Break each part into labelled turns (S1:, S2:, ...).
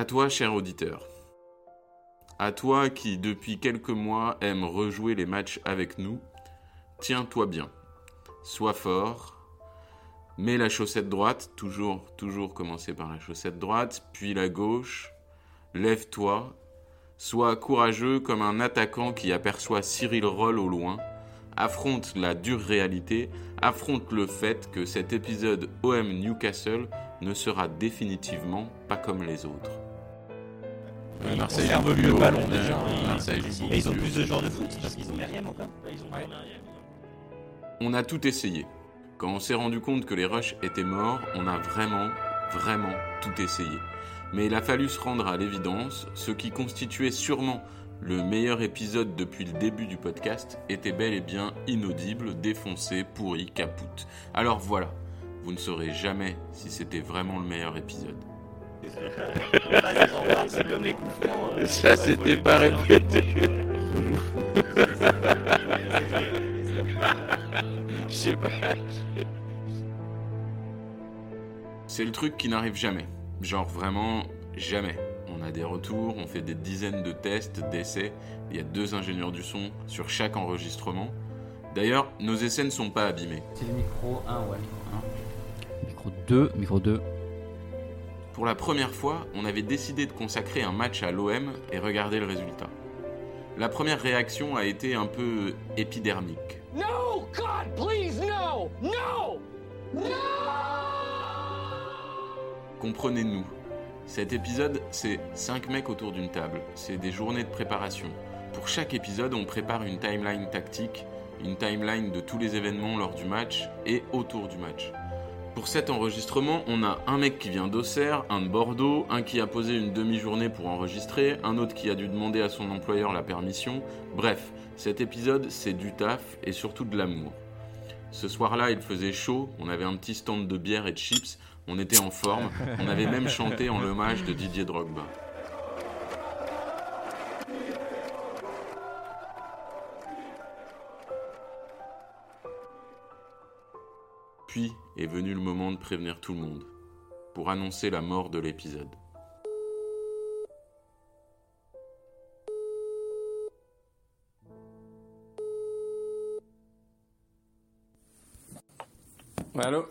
S1: À toi, cher auditeur. À toi qui, depuis quelques mois, aime rejouer les matchs avec nous, tiens-toi bien. Sois fort. Mets la chaussette droite, toujours, toujours commencer par la chaussette droite, puis la gauche. Lève-toi. Sois courageux comme un attaquant qui aperçoit Cyril Roll au loin. Affronte la dure réalité, affronte le fait que cet épisode OM Newcastle ne sera définitivement pas comme les autres.
S2: Marseille
S3: C'est un peu mieux le ballon déjà.
S2: Marseille
S3: Et ils ont plus de joueurs de foot parce qu'ils ont Meriem encore. Ils ont
S1: On a tout essayé. Quand on s'est rendu compte que les rushs étaient morts, on a vraiment, vraiment tout essayé. Mais il a fallu se rendre à l'évidence, ce qui constituait sûrement le meilleur épisode depuis le début du podcast était bel et bien inaudible, défoncé, pourri, capoute. Alors voilà, vous ne saurez jamais si c'était vraiment le meilleur épisode.
S3: C'est comme les coups francs. euh,
S2: Ça s'était pas répété. Je sais pas.
S1: C'est le truc qui n'arrive jamais. Genre vraiment jamais. On a des retours, on fait des dizaines de tests, d'essais. Il y a deux ingénieurs du son sur chaque enregistrement. D'ailleurs, nos essais ne sont pas abîmés.
S4: C'est le micro 1, ouais. Micro 2, micro 2.
S1: Pour la première fois, on avait décidé de consacrer un match à l'OM et regarder le résultat. La première réaction a été un peu épidermique.
S5: No! God, please, no! No!
S1: Comprenez-nous. Cet épisode, c'est 5 mecs autour d'une table. C'est des journées de préparation. Pour chaque épisode, on prépare une timeline tactique, une timeline de tous les événements lors du match et autour du match. Pour cet enregistrement, on a un mec qui vient d'Auxerre, un de Bordeaux, un qui a posé une demi-journée pour enregistrer, un autre qui a dû demander à son employeur la permission. Bref, cet épisode, c'est du taf et surtout de l'amour. Ce soir-là, il faisait chaud, on avait un petit stand de bière et de chips, on était en forme, on avait même chanté en l'hommage de Didier Drogba. Puis est venu le moment de prévenir tout le monde, pour annoncer la mort de l'épisode. Allô?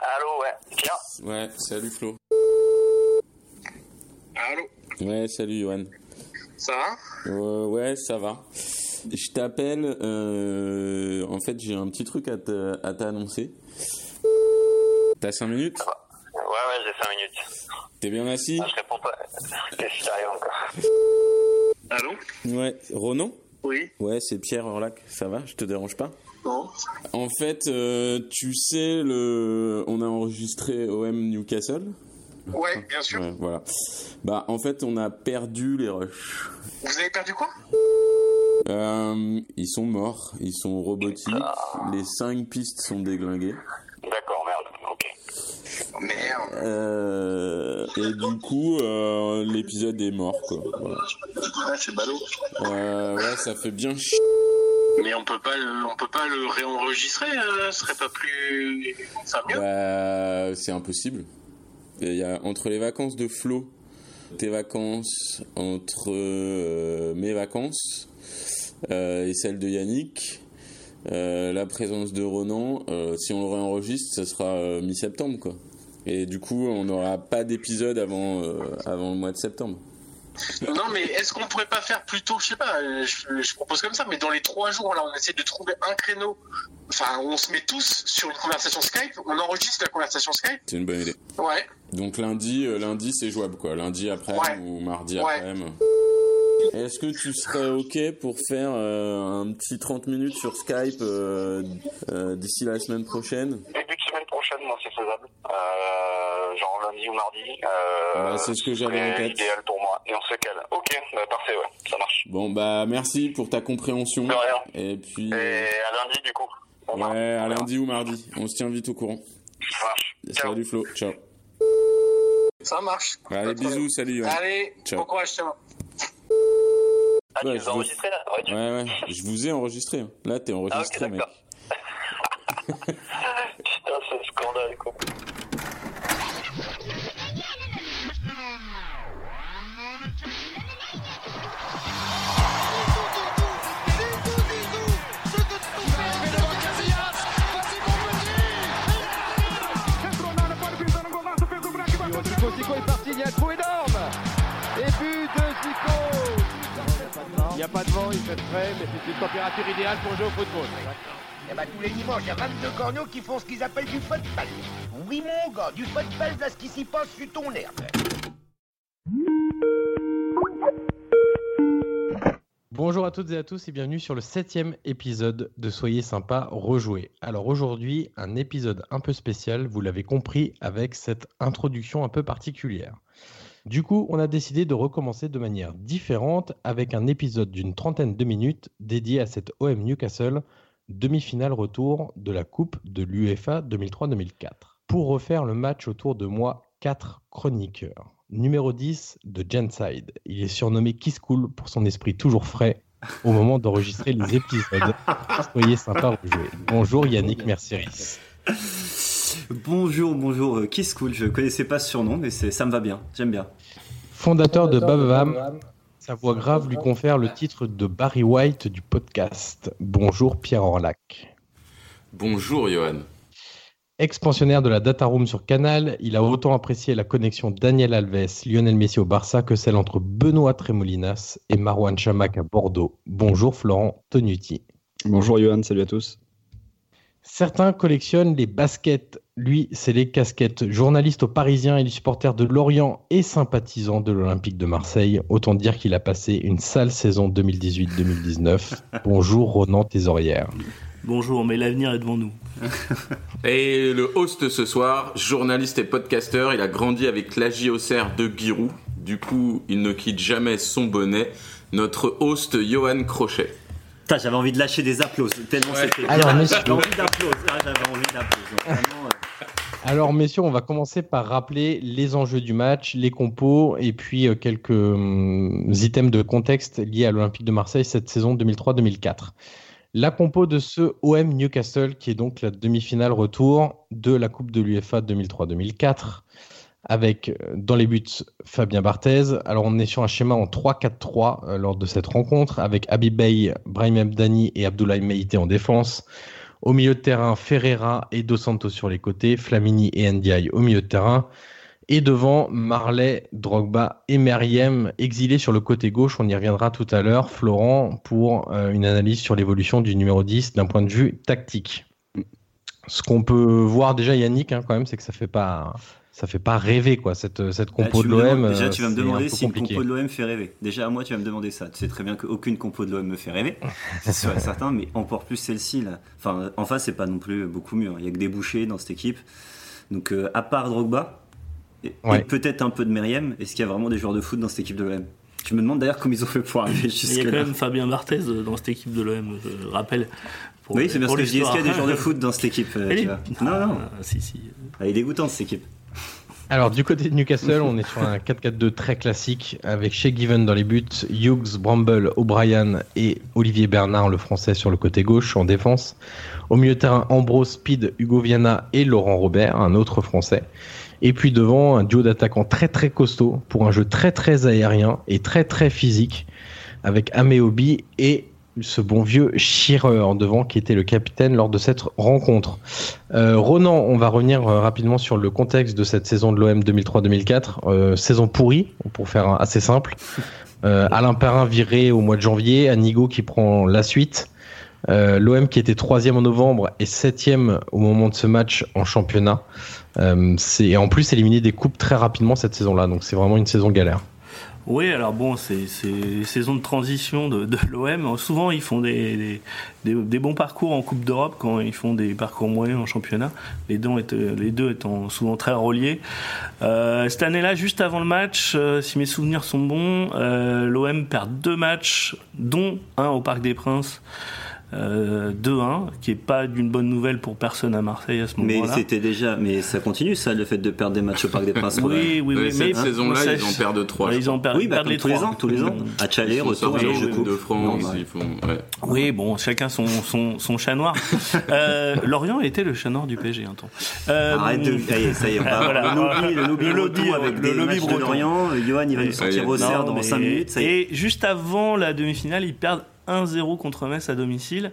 S6: Allô, ouais. Tiens.
S1: Ouais, salut Flo.
S6: Allô?
S1: Ouais, salut Johan.
S6: Ça va?
S1: Euh, ouais, ça va. Je t'appelle, euh, en fait j'ai un petit truc à te- à t'annoncer. T'as 5 minutes?
S6: Ouais, ouais, j'ai 5 minutes.
S1: T'es bien assis?
S6: Ah, je réponds pas. Qu'est-ce qui arrive encore? Allô?
S1: Ouais, Ronan?
S6: Oui
S1: Ouais, c'est Pierre Orlac, ça va? Je te dérange pas?
S6: Non
S1: En fait, euh, tu sais, le... on a enregistré OM Newcastle?
S6: Ouais, bien sûr.
S1: Ouais, voilà. Bah, en fait, on a perdu les rushs.
S6: Vous avez perdu quoi?
S1: Euh, ils sont morts, ils sont robotiques, les 5 pistes sont déglinguées.
S6: D'accord, merde. Ok. Merde.
S1: Euh, et du coup, euh, l'épisode est mort, quoi. Voilà.
S6: Ouais, c'est ballot.
S1: Euh, ouais, ça fait bien chier.
S6: Mais on peut pas le, on peut pas le réenregistrer, ce serait pas plus. Ça mieux?
S1: Bah, c'est impossible. Et Il y a entre les vacances de Flo, tes vacances, entre euh, mes vacances et celles de Yannick, euh, la présence de Ronan, euh, si on le réenregistre, ça sera euh, mi-septembre, quoi. Et du coup, on n'aura pas d'épisode avant, euh, avant le mois de septembre.
S6: Non, mais est-ce qu'on pourrait pas faire plutôt, je sais pas, euh, je, je propose comme ça, mais dans les trois jours, là, on essaie de trouver un créneau, enfin, on se met tous sur une conversation Skype, on enregistre la conversation Skype.
S1: C'est une bonne idée.
S6: Ouais.
S1: Donc lundi, euh, lundi c'est jouable quoi. Lundi après
S6: Ouais.
S1: ou mardi
S6: Ouais.
S1: après. Est-ce que tu serais ok pour faire euh, un petit 30 minutes sur Skype euh, euh, d'ici la semaine prochaine?
S6: Début de semaine prochaine, moi, c'est faisable. Euh, genre lundi ou mardi.
S1: Bah, c'est ce que j'avais en
S6: c'est
S1: tête.
S6: idéal pour moi. Et on se cale. Ok, bah, parfait, ouais, ça marche.
S1: Bon bah merci pour ta compréhension.
S6: De rien.
S1: Et puis
S6: Et à lundi, du coup.
S1: Ouais, à lundi ou mardi. On se tient vite au courant.
S6: Ça marche.
S1: Salut Flo, ciao.
S6: Ça marche.
S1: Allez bisous, salut.
S6: Allez,
S1: Ciao.
S6: bon courage, ciao. Ah,
S1: Ouais,
S6: tu
S1: je
S6: nous as enregistré là Ouais, tu-
S1: Ouais ouais, je vous ai enregistré. hein. Là t'es
S6: Ah, ok,
S1: enregistré mec.
S6: Putain, c'est scandale, quoi.
S7: Pas de vent, il fait frais, mais c'est une température idéale pour jouer au football.
S8: Eh ben, tous les dimanches, il y a 22 corneaux qui font ce qu'ils appellent du football. Oui, mon gars, du football, là, ce qui s'y passe sur ton herbe.
S9: Bonjour à toutes et à tous et bienvenue sur le septième épisode de Soyez sympa rejouer. Alors aujourd'hui, un épisode un peu spécial, vous l'avez compris, avec cette introduction un peu particulière. Du coup, on a décidé de recommencer de manière différente avec un épisode d'une trentaine de minutes dédié à cette OM Newcastle demi-finale retour de la Coupe de l'UEFA 2003-2004. Pour refaire le match autour de moi, quatre chroniqueurs. Numéro 10 de Genside. Il est surnommé Kiss Cool pour son esprit toujours frais au moment d'enregistrer les épisodes. Soyez sympa rejouer. Bonjour Yannick Mercieris.
S10: Bonjour, bonjour, euh, Kiss Cool. Je connaissais pas ce surnom, mais c'est- ça me va bien. J'aime bien.
S9: Fondateur de Babam, sa voix grave lui confère le titre de Barry White du podcast. Bonjour Pierre Orlac.
S1: Bonjour Johan.
S9: Expansionnaire de la Data Room sur Canal, il a autant apprécié la connexion Daniel Alves, Lionel Messi au Barça que celle entre Benoît Tremolinas et Marwan Chamak à Bordeaux. Bonjour Florent Tonuti.
S11: Bonjour Johan, salut à tous.
S9: Certains collectionnent les baskets, lui c'est les casquettes. Journaliste au Parisien, il est supporter de Lorient et sympathisant de l'Olympique de Marseille. Autant dire qu'il a passé une sale saison 2018-2019. Bonjour Ronan Thésorière.
S3: Bonjour, mais l'avenir est devant nous.
S1: Et le host ce soir, journaliste et podcasteur, il a grandi avec l'AJ Auxerre de Giroud. Du coup, il ne quitte jamais son bonnet. Notre host Johan Crochet.
S10: Putain, j'avais envie de lâcher des applaudissements tellement
S1: Ouais.
S10: c'était.
S9: Alors, messieurs.
S10: j'avais envie d'applaudir. J'avais envie d'applaudir. Vraiment,
S9: Alors messieurs, on va commencer par rappeler les enjeux du match, les compos et puis euh, quelques hum, items de contexte liés à l'Olympique de Marseille cette saison 2003-2004. La compo de ce OM Newcastle qui est donc la demi-finale retour de la Coupe de l'UEFA 2003-2004 avec euh, dans les buts Fabien Barthez. Alors on est sur un schéma en 3-4-3 euh, lors de cette rencontre avec Habib Bey, Brahim Abdani et Abdoulaye Meïté en défense. Au milieu de terrain, Ferreira et Dos Santos sur les côtés, Flamini et Ndiaye au milieu de terrain. Et devant, Marley, Drogba et Meriem exilés sur le côté gauche. On y reviendra tout à l'heure, Florent, pour euh, une analyse sur l'évolution du numéro 10 d'un point de vue tactique. Ce qu'on peut voir déjà, Yannick, hein, quand même, c'est que ça fait pas, ça fait pas rêver quoi cette cette
S10: là,
S9: compo
S10: tu
S9: de
S10: demandes-
S9: l'OM.
S10: Déjà,
S9: euh,
S10: tu vas me demander si une
S9: compliqué.
S10: compo de l'OM fait rêver. Déjà, moi, tu vas me demander ça. Tu sais très bien qu'aucune compo de l'OM me fait rêver. C'est sûr et certain, mais encore plus celle-ci. là. Enfin, en face, c'est pas non plus beaucoup mieux. hein. Il y a que des bouchers dans cette équipe. Donc, euh, à part Drogba, et, peut-être un peu de Meriem, est-ce qu'il y a vraiment des joueurs de foot dans cette équipe de l'OM Je me demande d'ailleurs comment ils ont fait pour arriver
S3: Il y a quand même Fabien Barthez euh, dans cette équipe de l'OM, je rappelle. Pour-
S10: Oui, c'est bien ce
S3: pour
S10: que je dis. Est-ce qu'il y a des joueurs de foot dans cette équipe tu vois? Non, non.
S3: Ah, si, si.
S10: Elle est dégoûtante cette équipe.
S9: Alors du côté de Newcastle, on est sur un 4-4-2 très classique avec Shea Given dans les buts, Hughes, Bramble, O'Brien et Olivier Bernard, le français, sur le côté gauche en défense. Au milieu de terrain, Ambrose, Speed, Hugo Viana et Laurent Robert, un autre français. Et puis devant, un duo d'attaquants très très costaud pour un jeu très très aérien et très très physique avec Ameobi et ce bon vieux Shearer devant qui était le capitaine lors de cette rencontre. Euh, Ronan, on va revenir euh, rapidement sur le contexte de cette saison de l'OM 2003-2004. Euh, saison pourrie, pour faire assez simple. Alain Perrin viré au mois de janvier, Anigo qui prend la suite. L'OM qui était troisième en novembre et septième au moment de ce match en championnat. Et en plus éliminé des coupes très rapidement cette saison-là, donc c'est vraiment une saison galère.
S3: Oui, alors bon, c'est saisons de transition de, de l'OM. Souvent, ils font des, des, des- bons parcours en Coupe d'Europe quand ils font des parcours moyens en championnat. Les deux, étaient- les deux étant souvent très reliés. Euh, cette année-là, juste avant le match, euh, si mes souvenirs sont bons, euh, l'OM perd deux matchs, dont un au Parc des Princes. Euh, 2-1, qui est pas d'une bonne nouvelle pour personne à Marseille à ce
S10: Mais
S3: moment-là.
S10: c'était déjà, mais ça continue ça, le fait de perdre des matchs au Parc des Princes.
S3: Oui, oui, oui.
S1: cette
S3: mais
S1: saison-là,
S3: ça-
S1: ils en perdent trois.
S3: Ils en perdent,
S10: Oui,
S3: ils
S10: bah,
S3: les
S10: tous les
S3: trois.
S10: ans, tous les ans. À Chalet, retour, et je
S1: Coupe
S10: coupe.
S1: de France.
S10: Normal.
S1: Ils font, ouais.
S3: Oui, bon, chacun son, son, son chat noir. Euh, Lorient était le chat noir du PSG un temps. Euh,
S10: Arrête de. Ça y est, ça y est. on va
S3: voilà.
S10: le lobby, le lobby,
S3: Le lobby,
S10: breton avec
S3: le
S10: des
S3: lobby breton.
S10: Johan, il va nous sortir au cerf dans
S3: mais-
S10: 5 minutes.
S3: Et juste avant la demi-finale, ils perdent 1-0 contre Metz à domicile.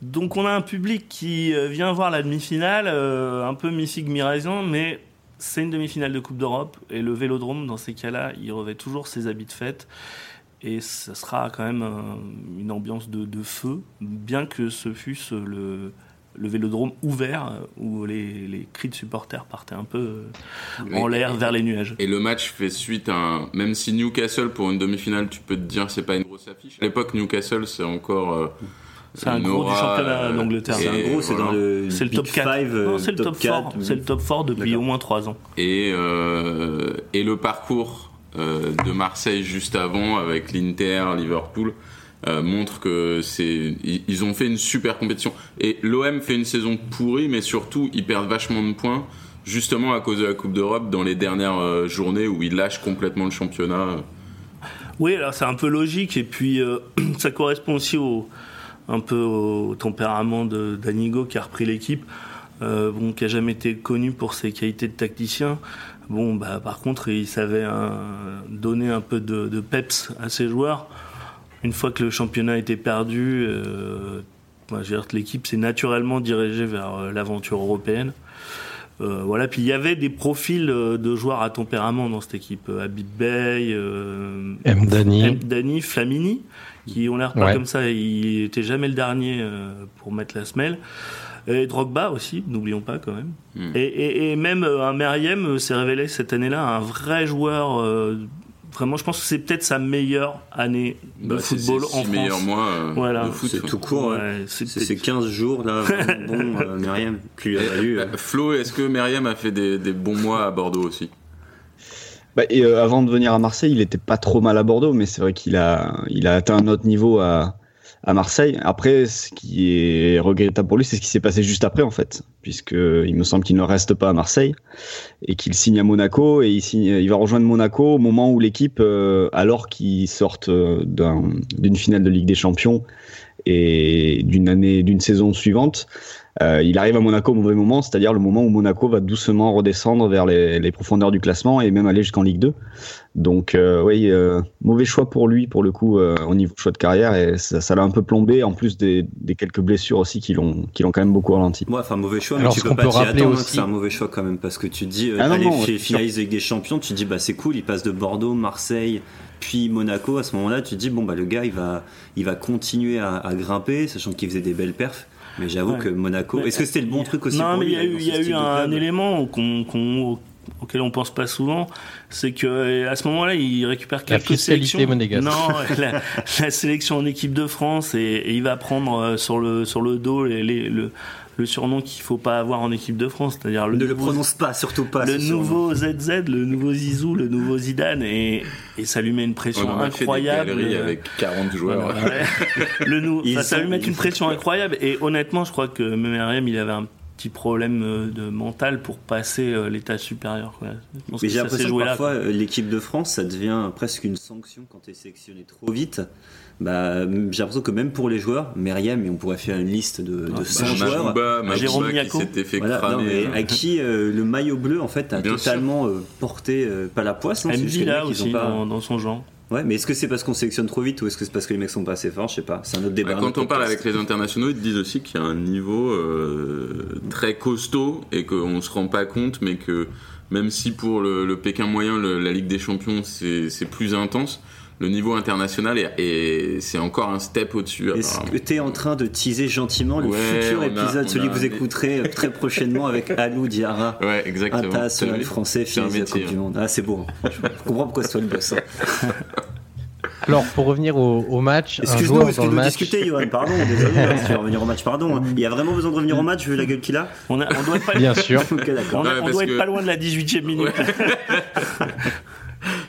S3: Donc on a un public qui euh, vient voir la demi-finale, euh, un peu mi-figue, mi-raisin, mais c'est une demi-finale de Coupe d'Europe. Et le Vélodrome, dans ces cas-là, il revêt toujours ses habits de fête. et ça sera quand même une ambiance de, de, feu, bien que ce fût le, le vélodrome ouvert euh, où les, les, cris de supporters partaient un peu euh, en l'air vers les nuages.
S1: Et le match fait suite à un... Même si Newcastle, pour une demi-finale, tu peux te dire c'est pas une grosse affiche. À l'époque, Newcastle, c'est encore... Euh,
S3: c'est un gros du championnat d'Angleterre.
S10: C'est un gros, c'est dans le,
S3: top 4. c'est le top, 4. C'est le top 4 depuis au moins 3 ans.
S1: Et, euh, et le parcours euh, de Marseille juste avant avec l'Inter, Liverpool, euh, montre que c'est ils ont fait une super compétition et l'OM fait une saison pourrie mais surtout ils perdent vachement de points justement à cause de la Coupe d'Europe dans les dernières euh, journées où ils lâchent complètement le championnat.
S3: Oui, alors c'est un peu logique et puis euh, ça correspond aussi au un peu au tempérament d'Anigo qui a repris l'équipe. bon, qui a jamais été connu pour ses qualités de tacticien. Bon, bah, par contre, il savait donner un peu de, peps à ses joueurs une fois que le championnat était perdu, euh, l'équipe s'est naturellement dirigée vers euh, l'aventure européenne. Euh, voilà, puis il y avait des profils euh, de joueurs à tempérament dans cette équipe. Abid Bey,
S9: M.
S3: Dani, Flamini, qui ont l'air pas comme ça. Il était jamais le dernier pour mettre la semelle. Et Drogba aussi, n'oublions pas quand même. Hmm. Et, et, et, même un Meriem s'est révélé cette année-là un vrai joueur vraiment, je pense que c'est peut-être sa meilleure année de bah, football en France.
S1: meilleur mois euh,
S10: voilà. C'est tout court. c'est 15 jours là. bon, euh, Myriam,
S1: eh, euh. Flo, est-ce que Myriam a fait des, bons mois à Bordeaux aussi?
S11: Bah, et, avant de venir à Marseille, il était pas trop mal à Bordeaux, mais c'est vrai qu'il a, il a atteint un autre niveau à, à Marseille. Après, ce qui est regrettable pour lui, c'est ce qui s'est passé juste après, en fait, puisque il me semble qu'il ne reste pas à Marseille et qu'il signe à Monaco et il, signe, il va rejoindre Monaco au moment où l'équipe, euh, alors qu'ils sortent euh, d'une finale de Ligue des Champions et d'une année, d'une saison suivante, euh, il arrive à Monaco au mauvais moment, c'est-à-dire le moment où Monaco va doucement redescendre vers les, les profondeurs du classement et même aller jusqu'en Ligue 2. Donc euh, oui, euh, mauvais choix pour lui pour le coup euh, au niveau choix de carrière et ça l'a un peu plombé en plus des, des quelques blessures aussi qui l'ont qui l'ont quand même beaucoup ralenti.
S10: Moi, enfin mauvais choix, mais tu peux pas t'y attendre aussi... c'est un mauvais choix quand même parce que tu dis ah allez finaliser avec des champions, tu dis bah c'est cool, il passe de Bordeaux, Marseille, puis Monaco. À ce moment-là, tu dis bon bah le gars il va il va continuer à, à grimper, sachant qu'il faisait des belles perfs. Mais j'avoue que Monaco. Est-ce que c'était le bon truc aussi
S3: Non,
S10: mais
S3: il y a eu, y a eu un, élément qu'on, auquel on pense pas souvent, c'est que à ce moment-là, il récupère quelques sélections.
S9: Monégasque.
S3: Non, la, la, sélection en équipe de France et, il va prendre euh, sur le sur le dos les, les, le le surnom qu'il faut pas avoir en équipe de France, c'est-à-dire le
S10: ne
S3: nouveau,
S10: le prononce pas, surtout pas.
S3: Le nouveau ZZ, le nouveau Zizou, le nouveau Zidane, et, et ça lui met une pression
S1: On
S3: incroyable.
S1: Fait avec 40 joueurs.
S3: le nou... enfin, ça lui met une pression incroyable, et honnêtement, je crois que Memeriem, il avait un petit problème euh, de mental pour passer euh, l'état supérieur. Quoi.
S10: Mais j'ai l'impression que parfois euh, l'équipe de France, ça devient presque une sanction quand tu es sélectionné trop vite. Bah, j'ai l'impression que même pour les joueurs, Myriam, et on pourrait faire une liste de, de 100
S1: bah,
S10: joueurs,
S1: Jérôme qui s'était fait voilà, cramer. Non, mais
S10: à qui le maillot bleu en fait a Bien totalement porté pas la poisse.
S3: Non, là aussi pas... dans, dans son genre.
S10: Ouais, mais est-ce que c'est parce qu'on sélectionne trop vite ou est-ce que c'est parce que les mecs sont pas assez forts? Je sais pas. C'est un autre débat.
S1: Bah, quand on parle avec les internationaux, ils te disent aussi qu'il y a un niveau euh, très costaud et qu'on se rend pas compte, mais que même si pour le, Pékin moyen, la Ligue des Champions, c'est plus intense, le niveau international et c'est encore un step au-dessus.
S10: Est-ce que tu es en train de teaser gentiment le futur épisode, celui que vous écouterez très prochainement avec Alou Diarra
S1: Ouais, exactement.
S10: International français, fils de la Coupe du Monde. Ah, c'est beau. Je comprends pourquoi c'est toi le boss. Hein.
S9: Alors, pour revenir au, au match,
S10: excuse-nous, que nous discuter, Johan Pardon, désolé, hein, si tu veux revenir au match, pardon. Hein. Il y a vraiment besoin de revenir au match vu la gueule qu'il a
S3: on, a, on doit être pas...
S9: Bien sûr.
S3: okay, on, on doit être pas loin de la 18e minute.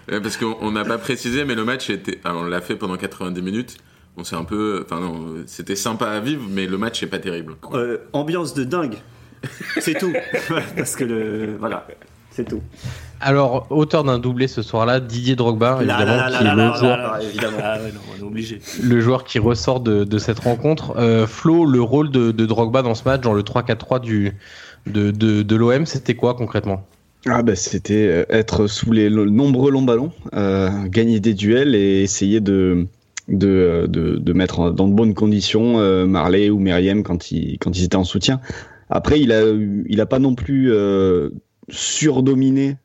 S1: Parce qu'on n'a pas précisé, mais le match était. on l'a fait pendant 90 minutes. On s'est un peu. Enfin, non, c'était sympa à vivre, mais le match est pas terrible.
S10: Euh, ambiance de dingue. C'est tout. Parce que le. Voilà. C'est tout.
S9: Alors, auteur d'un doublé ce soir-là, Didier Drogba, évidemment, qui est le joueur,
S3: ah, ouais, non, on est obligé.
S9: le joueur qui ressort de, de cette rencontre. Euh, Flo, le rôle de, de, Drogba dans ce match, dans le 3-4-3 du de, de, de l'OM, c'était quoi concrètement?
S11: Ah bah, c'était euh, être sous les nombreux longs ballons, euh, gagner des duels et essayer de de, euh, de, de mettre dans de bonnes conditions euh, Marley ou Meriem quand ils quand ils étaient en soutien. Après il a il a pas non plus euh, surdominé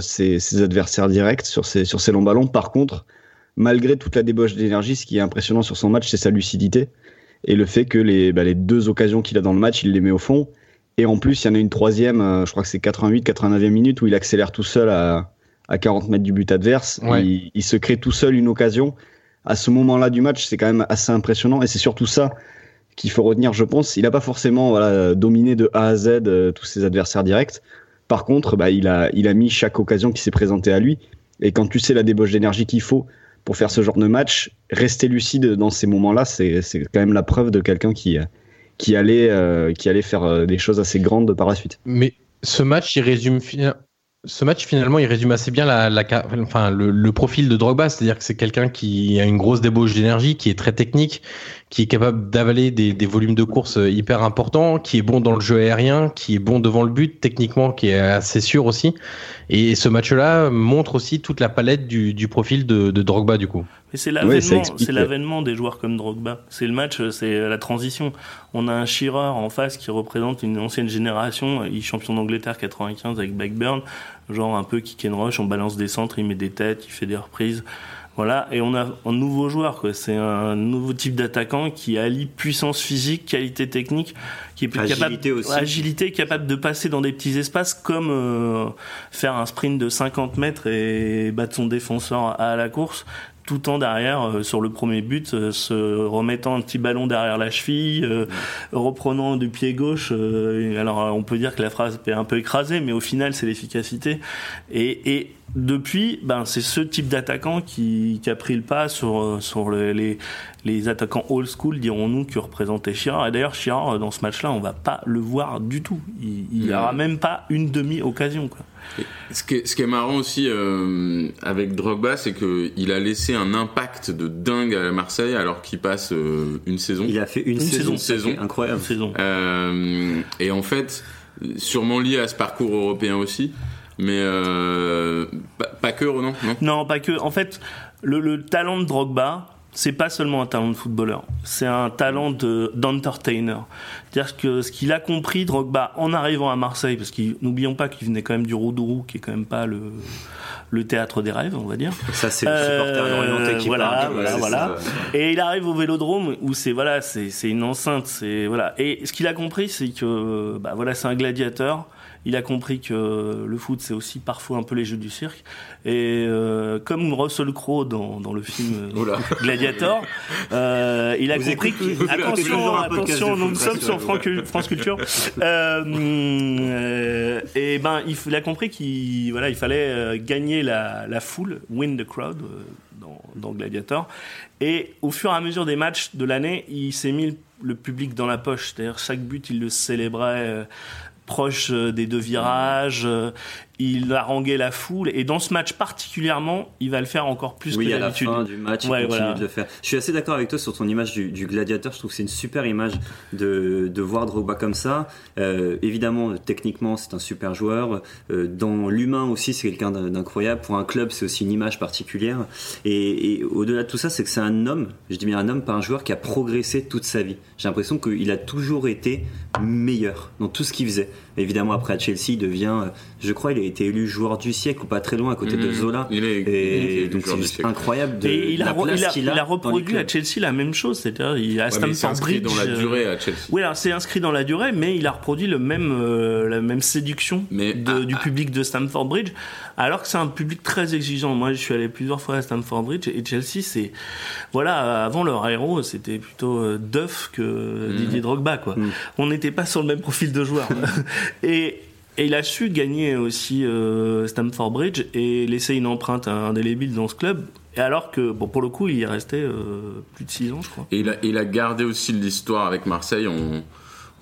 S11: ses, ses, adversaires directs sur ces sur ces longs ballons. Par contre malgré toute la débauche d'énergie, ce qui est impressionnant sur son match, c'est sa lucidité et le fait que les, bah, les deux occasions qu'il a dans le match, il les met au fond. Et en plus, il y en a une troisième, euh, je crois que c'est 88, 89 minutes où il accélère tout seul à, à 40 mètres du but adverse.
S9: Ouais.
S11: Il, il se crée tout seul une occasion. À ce moment-là du match, c'est quand même assez impressionnant et c'est surtout ça qu'il faut retenir, je pense. Il n'a pas forcément voilà, dominé de A à Z euh, tous ses adversaires directs. Par contre, bah, il, a, il a mis chaque occasion qui s'est présentée à lui. Et quand tu sais la débauche d'énergie qu'il faut pour faire ce genre de match, rester lucide dans ces moments-là, c'est c'est quand même la preuve de quelqu'un qui, qui, allait, euh, qui allait faire euh, des choses assez grandes par la suite.
S9: Mais ce match, il résume ce match finalement, il résume assez bien la, la enfin, le, le profil de Drogba, c'est-à-dire que c'est quelqu'un qui a une grosse débauche d'énergie, qui est très technique, qui est capable d'avaler des, des volumes de course euh, hyper importants, qui est bon dans le jeu aérien, qui est bon devant le but, techniquement, qui est assez sûr aussi. Et ce match-là montre aussi toute la palette du, du profil de, de Drogba du coup.
S3: Mais c'est l'avènement, c'est
S11: euh,
S3: l'avènement des joueurs comme Drogba. C'est le match, euh, c'est la transition. On a un Shearer en face qui représente une ancienne génération. Il est champion d'Angleterre 95 avec Blackburn, genre un peu kick and rush, on balance des centres, il met des têtes, il fait des reprises. Voilà, et on a un nouveau joueur, quoi. C'est un nouveau type d'attaquant qui allie puissance physique, qualité technique, qui est plus
S10: Agilité
S3: capable,
S10: aussi.
S3: agilité, capable de passer dans des petits espaces, comme euh, faire un sprint de 50 mètres et battre son défenseur à la course tout en derrière euh, sur le premier but euh, se remettant un petit ballon derrière la cheville euh, reprenant du pied gauche alors on peut dire que la phrase est un peu écrasée mais au final c'est l'efficacité. Et depuis ben c'est ce type d'attaquant qui, qui a pris le pas sur euh, sur le- les les attaquants old school dirons-nous que représentait Chirard et d'ailleurs Chirard euh, dans ce match-là on va pas le voir du tout il,
S1: Non.
S3: aura même pas une demi occasion quoi
S1: Ce qui est, ce qui est marrant aussi euh, avec Drogba, c'est qu'il a laissé un impact de dingue à Marseille alors qu'il passe euh, une saison.
S10: Il a fait une,
S3: Une
S10: saison,
S1: saison.
S10: incroyable.
S3: saison
S1: Euh, et en fait, sûrement lié à ce parcours européen aussi, mais euh, pas, pas que, non, non?
S3: Non, pas que. En fait, le, le talent de Drogba, c'est pas seulement un talent de footballeur, c'est un talent de- d'entertainer. C'est-à-dire que ce qu'il a compris, Drogba, en arrivant à Marseille, parce qu'il n'oublions pas qu'il venait quand même du Roudourou, qui est quand même pas le, le théâtre des rêves, on va dire.
S10: Ça, c'est le supporter
S3: Euh,
S10: orienté qui
S3: voilà,
S10: parle.
S3: voilà, voilà. Et il arrive au Vélodrome où c'est voilà, c'est c'est une enceinte, c'est voilà. Et ce qu'il a compris, c'est que bah voilà, c'est un gladiateur. Il a compris que le foot, c'est aussi parfois un peu les jeux du cirque. Et euh, comme Russell Crowe dans, dans le film euh. Gladiator, euh, il a
S10: Vous
S3: compris que attention, attention, nous sommes sur France Culture. Euh, et ben, il, a compris qu'il voilà, il fallait gagner la, la foule, win the crowd dans, dans Gladiator. Et au fur et à mesure des matchs de l'année, il s'est mis le public dans la poche. C'est-à-dire chaque but, il le célébrait proche euh, des deux virages. Il haranguait la foule. Et dans ce match particulièrement, il va le faire encore plus
S10: Oui,
S3: que
S10: à la fin du match, il continue
S3: voilà.
S10: de le faire. Je suis assez d'accord avec toi sur ton image du, du gladiateur. Je trouve que c'est une super image de, de voir Drogba comme ça. Euh, évidemment, techniquement, c'est un super joueur. Euh, dans l'humain aussi, c'est quelqu'un d'in- d'incroyable. Pour un club, c'est aussi une image particulière. Et, et au-delà de tout ça, c'est que c'est un homme, je dis bien un homme, pas un joueur qui a progressé toute sa vie. J'ai l'impression qu'il a toujours été meilleur dans tout ce qu'il faisait. Évidemment, après à Chelsea, il devient, euh, je crois, il a été élu joueur du siècle ou pas très loin à côté de
S1: Mhm.
S10: Zola.
S1: Il est, il
S10: Et
S1: est
S10: donc c'est incroyable de
S3: Et il a,
S10: la place
S3: il a,
S10: qu'il
S3: il a reproduit à. Chelsea la même chose, c'est-à-dire il a
S1: Ouais,
S3: Stamford
S1: inscrit
S3: Bridge.
S1: dans la
S3: euh,
S1: durée à Chelsea.
S3: Oui, alors c'est inscrit dans la durée, mais il a reproduit le même, euh, la même séduction
S1: Mais
S3: de-
S1: ah,
S3: du public de Stamford Bridge, alors que c'est un public très exigeant. Moi, je suis allé plusieurs fois à Stamford Bridge et Chelsea, c'est voilà, avant leur héros, c'était plutôt euh, Duff que
S1: Mm.
S3: Didier Drogba, quoi.
S10: Mm.
S3: On n'était pas sur le même profil de joueur. et et il a su gagner aussi euh, Stamford Bridge et laisser une empreinte indélébile dans ce club. Et alors que, bon, pour le coup, il y est resté euh, plus de 6 ans, je crois.
S1: Et il a, il a gardé aussi l'histoire avec Marseille en,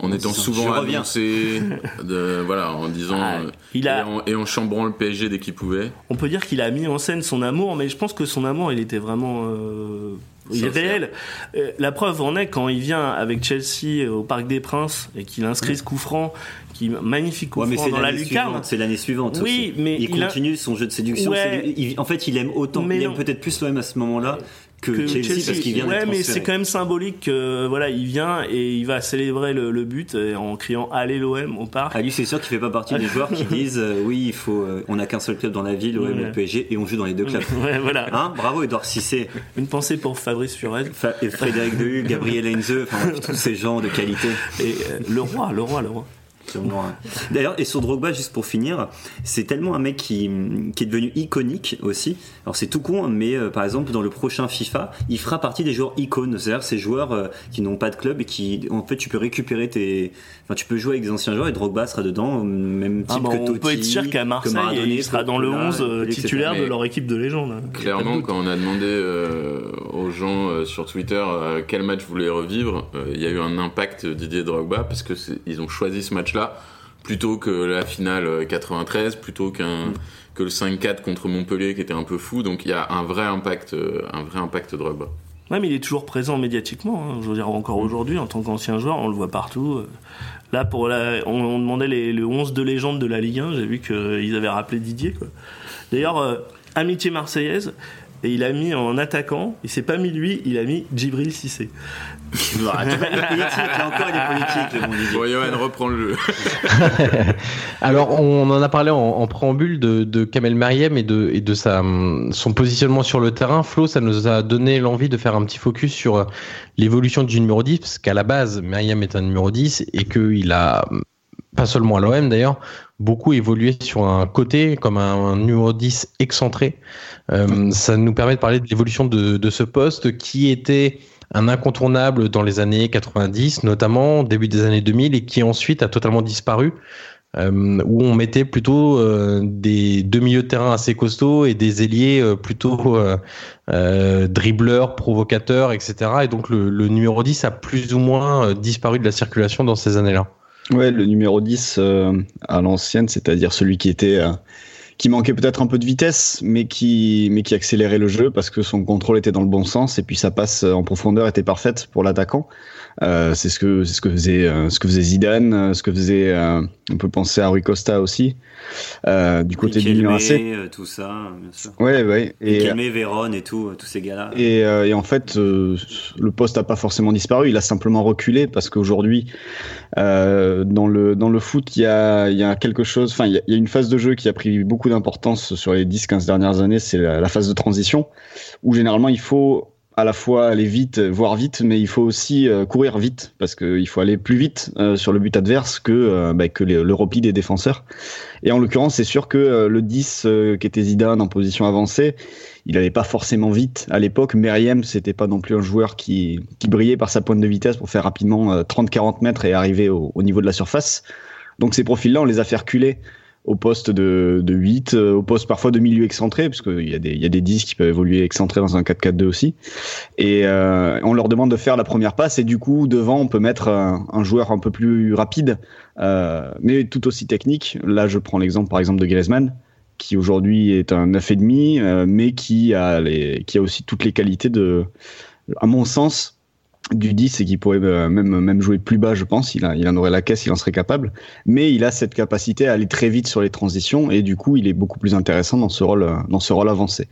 S1: en étant souvent annoncé, de, voilà, en disant
S3: Ah, il a-
S1: et, en, et en chambrant le PSG dès qu'il pouvait.
S3: On peut dire qu'il a mis en scène son amour, mais je pense que son amour, il était vraiment euh, il est réel. Euh, la preuve en est quand il vient avec Chelsea au Parc des Princes et qu'il inscrit ce coup franc, qui magnifique coup
S10: Ouais, mais
S3: franc
S10: c'est
S3: dans la lucarne.
S10: C'est l'année suivante.
S3: Oui,
S10: aussi.
S3: mais
S10: il,
S3: il a-
S10: continue son jeu de séduction.
S3: Ouais.
S10: il- en fait, il aime autant,
S3: Mais
S10: il aime peut-être plus l'OM à ce moment-là que, Chelsea, parce qu'il vient
S3: ouais, mais c'est quand même symbolique que voilà, il vient et il va célébrer le, le but euh, en criant Allez l'OM au parc.
S10: Ah lui c'est sûr qu'il fait pas partie des joueurs qui disent euh, oui il faut euh, on a qu'un seul club dans la ville l'OM et le PSG et on joue dans les deux clubs.
S3: Ouais, voilà.
S10: Hein Bravo Edouard Cissé,
S3: Une pensée pour Fabrice Furez
S10: Fa- et Frédéric Dehu, Gabriel Heinze, enfin tous ces gens de qualité.
S3: et euh, le roi, le roi, le roi.
S10: Sûrement, hein. D'ailleurs, et sur Drogba, juste pour finir, c'est tellement un mec qui, qui est devenu iconique aussi. Alors c'est tout con, mais euh, par exemple dans le prochain FIFA, il fera partie des joueurs icônes, c'est-à-dire ces joueurs euh, qui n'ont pas de club et qui, en fait, tu peux récupérer tes, enfin tu peux jouer avec des anciens joueurs et Drogba sera dedans, même type
S3: Ah bah,
S10: que
S3: on
S10: Totti,
S3: peut être sûr qu'à Marseille,
S10: Maradona,
S3: il sera dans le
S10: Courtois,
S3: 11 euh, titulaire de leur équipe de légende.
S1: Clairement, quand on a demandé euh, aux gens euh, sur Twitter euh, quel match vous voulez revivre, euh, il y a eu un impact Didier Drogba parce que c'est- ils ont choisi ce match-là plutôt que la finale euh, 93, plutôt qu'un que le 5-4 contre Montpellier qui était un peu fou. Donc il y a un vrai impact, euh, un vrai impact Drogba.
S3: Ouais, mais il est toujours présent médiatiquement. hein. Je veux dire, encore aujourd'hui, en tant qu'ancien joueur, on le voit partout. Euh, Là, pour la, on, on demandait les, le 11 de légende de la Ligue 1. J'ai vu qu'ils avaient rappelé Didier. D'ailleurs, euh, amitié marseillaise. Et il a mis en attaquant, il s'est pas mis lui, il a mis Djibril Cissé.
S10: Il est politique, là encore il est politique, le bon
S1: Johan, reprends le jeu.
S9: Alors, on en a parlé en, en préambule de, de Kamel Meriem et de, et de sa, son positionnement sur le terrain. Flo, ça nous a donné l'envie de faire un petit focus sur euh, l'évolution du numéro 10, parce qu'à la base, Meriem est un numéro 10 et qu'il a, pas seulement à l'OM d'ailleurs, beaucoup évolué sur un côté comme un, numéro 10 excentré. Euh, ça nous permet de parler de l'évolution de, ce poste qui était un incontournable dans les années 90, notamment début des années 2000, et qui ensuite a totalement disparu, euh, où on mettait plutôt euh, des deux milieux de assez costauds et des ailiers plutôt dribbleurs, provocateurs, etc. Et donc le, le numéro 10 a plus ou moins disparu de la circulation dans ces années-là.
S11: Ouais, le numéro 10 euh, à l'ancienne, c'est-à-dire celui qui était euh, qui manquait peut-être un peu de vitesse, mais qui mais qui accélérait le jeu parce que son contrôle était dans le bon sens et puis sa passe en profondeur était parfaite pour l'attaquant. Euh, c'est ce que c'est ce que faisait euh, ce que faisait Zidane, euh, ce que faisait on peut penser à Rui Costa aussi du côté du Milan AC.
S10: Tout ça, bien sûr.
S11: Ouais, ouais. Et,
S10: Véron et tout, tous ces gars-là.
S11: et, et en fait, le poste n'a pas forcément disparu, il a simplement reculé parce qu'aujourd'hui, dans le dans le foot, il y a, il y a quelque chose. Enfin, il y, a- il y a une phase de jeu qui a pris beaucoup d'importance sur les 10-15 dernières années, c'est la, la phase de transition, où généralement il faut à la fois aller vite, voire vite, mais il faut aussi euh, courir vite parce qu'il faut aller plus vite euh, sur le but adverse que euh, bah, que le repli des défenseurs. Et en l'occurrence, c'est sûr que le 10 euh, qui était Zidane en position avancée, il n'allait pas forcément vite à l'époque. Meriem, c'était pas non plus un joueur qui, qui brillait par sa pointe de vitesse pour faire rapidement euh, 30-40 mètres et arriver au, au niveau de la surface. Donc ces profils-là, on les a fait reculer au poste de, de 8, euh, au poste parfois de milieu excentré, parce qu'il y, a des- il y a des 10 qui peuvent évoluer excentrés dans un 4-4-2 aussi. Et euh, on leur demande de faire la première passe, et du coup, devant, on peut mettre un, un joueur un peu plus rapide, euh, mais tout aussi technique. Là, je prends l'exemple par exemple de Griezmann, qui aujourd'hui est un 9,5, euh, mais qui a, les, qui a aussi toutes les qualités de, à mon sens, du 10 et qui pourrait euh, même, même jouer plus bas, je pense. Il, a, il en aurait la caisse, il en serait capable. Mais il a cette capacité à aller très vite sur les transitions et du coup, il est beaucoup plus intéressant dans ce rôle, euh, dans ce rôle avancé.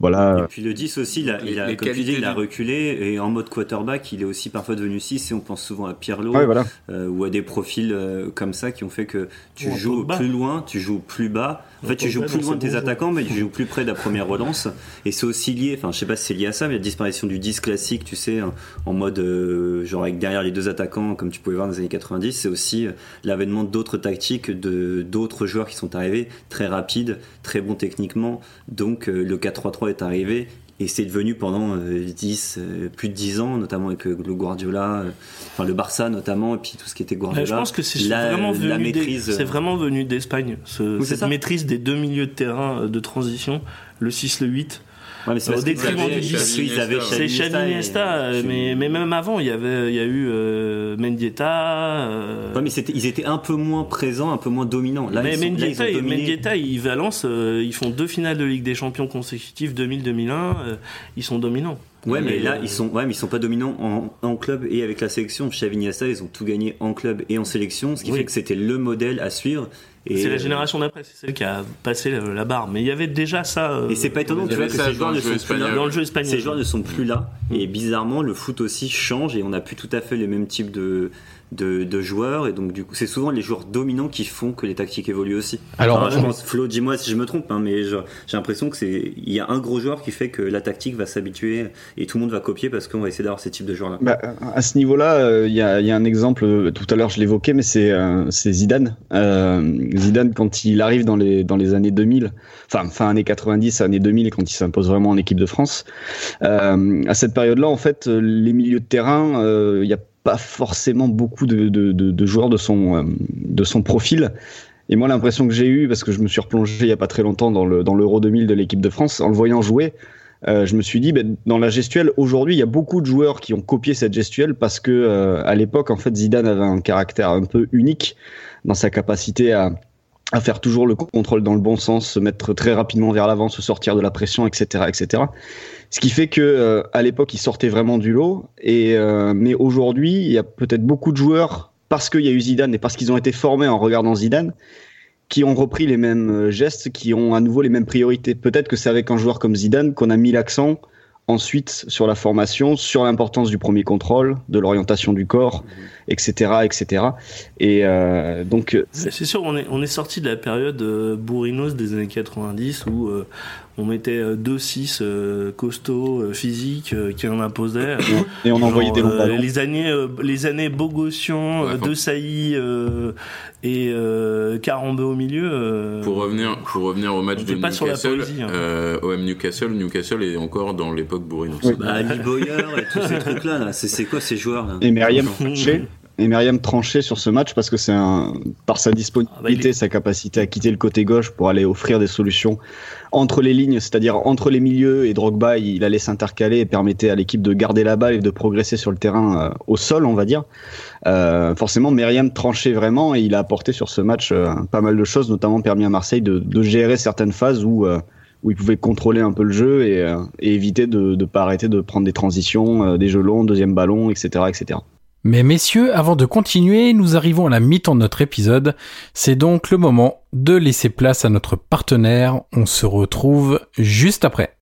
S11: Voilà.
S10: Et puis le 10 aussi, il a, il a, comme tu dis, il a reculé et en mode quarterback, il est aussi parfois devenu 6 et on pense souvent à Pirlo
S11: Ouais, voilà.
S10: euh, ou à des profils euh, comme ça qui ont fait que tu joues plus loin, tu joues plus bas. En fait, tu joues plus loin de tes attaquants, mais tu joues plus près de la première relance. Et c'est aussi lié, enfin, je sais pas si c'est lié à ça, mais la disparition du 10 classique, tu sais, en- en mode euh, genre avec derrière les deux attaquants, comme tu pouvais voir dans les années 90, c'est aussi euh, l'avènement d'autres tactiques, de d'autres joueurs qui sont arrivés, très rapides, très bons techniquement. Donc euh, le 4-3-3 est arrivé. Et c'est devenu pendant 10, plus de 10 ans, notamment avec le Guardiola, enfin le Barça notamment, et puis tout ce qui était Guardiola.
S3: Je pense que c'est vraiment vraiment venu d'Espagne. ce-
S10: Oui,
S3: cette maîtrise des deux milieux de terrain de transition, le 6, le 8.
S10: Ouais, mais c'est
S3: Au détriment du
S10: avaient
S1: C'est
S10: Xavi Iniesta
S3: euh, mais, mais même avant, il y avait, il y a eu euh, Mendieta. euh,
S10: Ouais, mais c'était- ils étaient un peu moins présents, un peu moins dominants. Là,
S3: mais
S10: ils, sont, là, ils
S3: Mendieta. Mendieta et Valence, euh, ils font deux finales de Ligue des Champions consécutives 2000-2001. euh, ils sont dominants.
S10: Ouais, mais là,
S3: euh,
S10: ils sont, ouais, mais ils sont pas dominants en, en club et avec la sélection. Xavi Iniesta, ils ont tout gagné en club et en sélection, ce qui
S3: Oui.
S10: fait que c'était le modèle à suivre. Et
S3: C'est la
S10: euh,
S3: génération d'après, c'est celle qui a passé la, la barre. Mais il y avait déjà ça. euh,
S10: Et c'est pas étonnant, tu vois, que ces joueurs ne sont plus là.
S3: Dans le jeu espagnol.
S10: Ces joueurs ne sont plus là. Et bizarrement, le foot aussi change et on n'a plus tout à fait les mêmes types de, de, de joueurs. Et donc, du coup, c'est souvent les joueurs dominants qui font que les tactiques évoluent aussi.
S9: Alors,
S10: Enfin, je pense, Flo, dis-moi si je me trompe, hein, mais j'ai l'impression que c'est, il y a un gros joueur qui fait que la tactique va s'habituer et tout le monde va copier parce qu'on va essayer d'avoir ces types de joueurs-là.
S11: Bah, à ce niveau-là, euh, il y, a, il y a un exemple, euh, tout à l'heure je l'évoquais, mais c'est euh, c'est Zidane. Euh, Zidane, quand il arrive dans les, dans les années 2000, enfin fin années 90, années 2000, quand il s'impose vraiment en équipe de France, euh, à cette période-là, en fait, euh, les milieux de terrain, euh, il n'y a pas forcément beaucoup de, de, de, de joueurs de son, euh, de son profil. Et moi, l'impression que j'ai eue, parce que je me suis replongé il y a pas très longtemps dans le dans l'Euro 2000 de l'équipe de France, en le voyant jouer, euh, je me suis dit, ben, dans la gestuelle, aujourd'hui, il y a beaucoup de joueurs qui ont copié cette gestuelle parce que euh, à l'époque, en fait, Zidane avait un caractère un peu unique dans sa capacité à à faire toujours le contrôle dans le bon sens, se mettre très rapidement vers l'avant, se sortir de la pression, etc., etc. Ce qui fait que euh, à l'époque, il sortait vraiment du lot. Et euh, mais aujourd'hui, il y a peut-être beaucoup de joueurs parce qu'il y a eu Zidane et parce qu'ils ont été formés en regardant Zidane, qui ont repris les mêmes euh, gestes, qui ont à nouveau les mêmes priorités. Peut-être que c'est avec un joueur comme Zidane qu'on a mis l'accent ensuite sur la formation, sur l'importance du premier contrôle, de l'orientation du corps, etc., etc. Et euh, donc
S3: C'est c'est sûr, on est, on est sorti de la période euh, bourrinos des années 90 où euh, on mettait 2-6 euh, costauds, euh, physiques, euh, qui en imposaient.
S11: et on
S3: Genre,
S11: envoyait des longs
S3: euh,
S11: ballons.
S3: les années, euh, les années Bogossian,
S1: Ouais,
S3: euh, De Sailly euh, et euh, Carambeu au milieu. euh,
S1: Pour revenir, pour revenir au match
S3: On
S1: de
S3: était pas sur la
S1: Newcastle,
S3: poésie, hein.
S1: euh, OM Newcastle, Newcastle est encore dans l'époque bourrinos.
S11: Oui.
S10: Bah, Boyer et tous ces trucs-là, là. C'est, quoi ces joueurs-là
S11: Et Myriam tranché. Et Myriam tranché sur ce match parce que c'est un, par sa disponibilité,
S3: Ah bah, il est-
S11: sa capacité à quitter le côté gauche pour aller offrir des solutions entre les lignes, c'est-à-dire entre les milieux et Drogba, il allait s'intercaler et permettait à l'équipe de garder la balle et de progresser sur le terrain euh, au sol, on va dire. Euh, forcément, Myriam tranchait vraiment et il a apporté sur ce match euh, pas mal de choses, notamment permis à Marseille de, de gérer certaines phases où euh, où il pouvait contrôler un peu le jeu et, euh, et éviter de ne pas arrêter de prendre des transitions, euh, des jeux longs, deuxième ballon, etc., etc.
S12: Mais messieurs, avant de continuer, nous arrivons à la mi-temps de notre épisode. C'est donc le moment de laisser place à notre partenaire. On se retrouve juste après.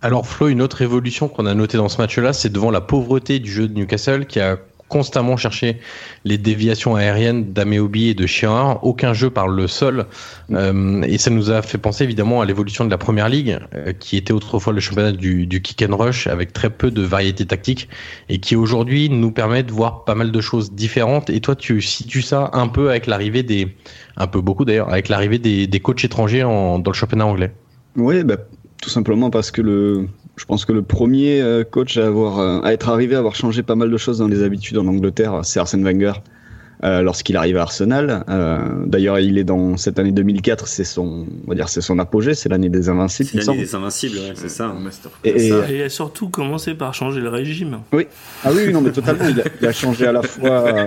S9: Alors Flo, une autre évolution qu'on a notée dans ce match-là, c'est devant la pauvreté du jeu de Newcastle qui a constamment cherché les déviations aériennes d'Ameobi et de Shearer. Aucun jeu par le sol. Euh, et ça nous a fait penser évidemment à l'évolution de la Première Ligue, euh, qui était autrefois le championnat du, du kick and rush avec très peu de variété tactique et qui aujourd'hui nous permet de voir pas mal de choses différentes. Et toi, tu situes ça un peu avec l'arrivée des, un peu beaucoup d'ailleurs, avec l'arrivée des, des coachs étrangers dans le championnat anglais?
S11: Oui, bah, tout simplement parce que le, je pense que le premier euh, coach à avoir, euh, à être arrivé à avoir changé pas mal de choses dans les habitudes en Angleterre, c'est Arsène Wenger. Euh, lorsqu'il arrive à Arsenal, Euh, d'ailleurs, il est dans cette année 2004, c'est son, on va dire, c'est son apogée, c'est l'année des Invincibles.
S10: C'est l'année des invincibles, ouais, c'est ça.
S11: Et- et-
S3: Et il a surtout commencé par changer le régime.
S11: Oui. Ah oui, non, mais totalement. Il a, il a changé à la fois euh,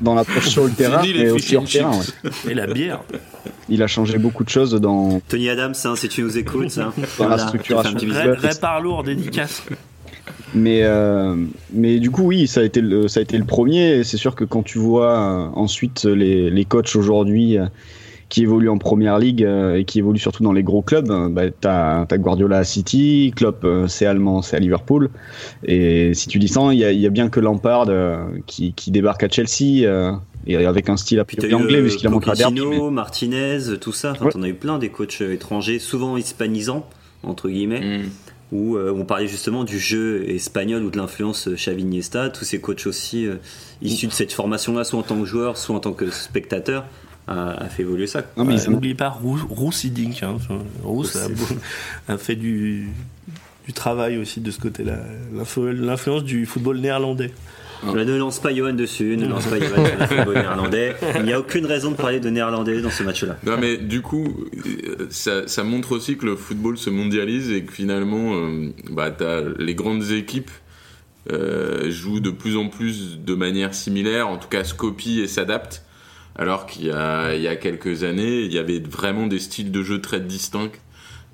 S11: dans l'approche sur le terrain,
S3: les
S11: mais aussi hors terrain. ouais.
S3: Et la bière.
S11: Il a changé beaucoup de choses dans,
S10: Tony Adams, hein, si tu nous écoutes, hein,
S11: Dans la
S10: voilà,
S11: structuration du
S10: bisou.
S11: jeu.
S3: Répare lourd, dédicace.
S11: Mais, euh, mais du coup, oui, ça a été le, ça a été le premier. C'est sûr que quand tu vois euh, ensuite les, les coachs aujourd'hui euh, qui évoluent en première ligue euh, et qui évoluent surtout dans les gros clubs, bah, t'as as Guardiola à City, Klopp euh, c'est allemand, c'est à Liverpool. Et si tu dis ça, il y a, il y a bien que Lampard euh, qui, qui débarque à Chelsea euh, et avec un style à
S10: eu
S11: anglais puisqu'il a manqué à mais-
S10: Martinez, tout ça. Enfin,
S11: Ouais.
S10: t'en as eu plein des coachs étrangers, souvent hispanisants entre guillemets,
S1: Mm.
S10: Où euh, on parlait justement du jeu espagnol ou de l'influence euh, Xavi Iniesta. Tous ces coachs aussi euh, issus de cette formation-là, soit en tant que joueur, soit en tant que spectateur, a, a fait évoluer ça.
S11: Non, mais ils
S3: pas Rous- Roussidink. Hein. Rousse a, a fait du, du travail aussi de ce côté-là. L'influ- L'influence du football néerlandais.
S10: Là, ne lance pas Johan dessus, ne lance pas Johan sur le football néerlandais. Il n'y a aucune raison de parler de néerlandais dans ce match-là.
S1: Non mais du coup, ça, ça montre aussi que le football se mondialise et que finalement, euh, bah, t'as les grandes équipes euh, jouent de plus en plus de manière similaire, en tout cas se copient et s'adaptent, alors qu'il y y a quelques années, il y avait vraiment des styles de jeu très distincts.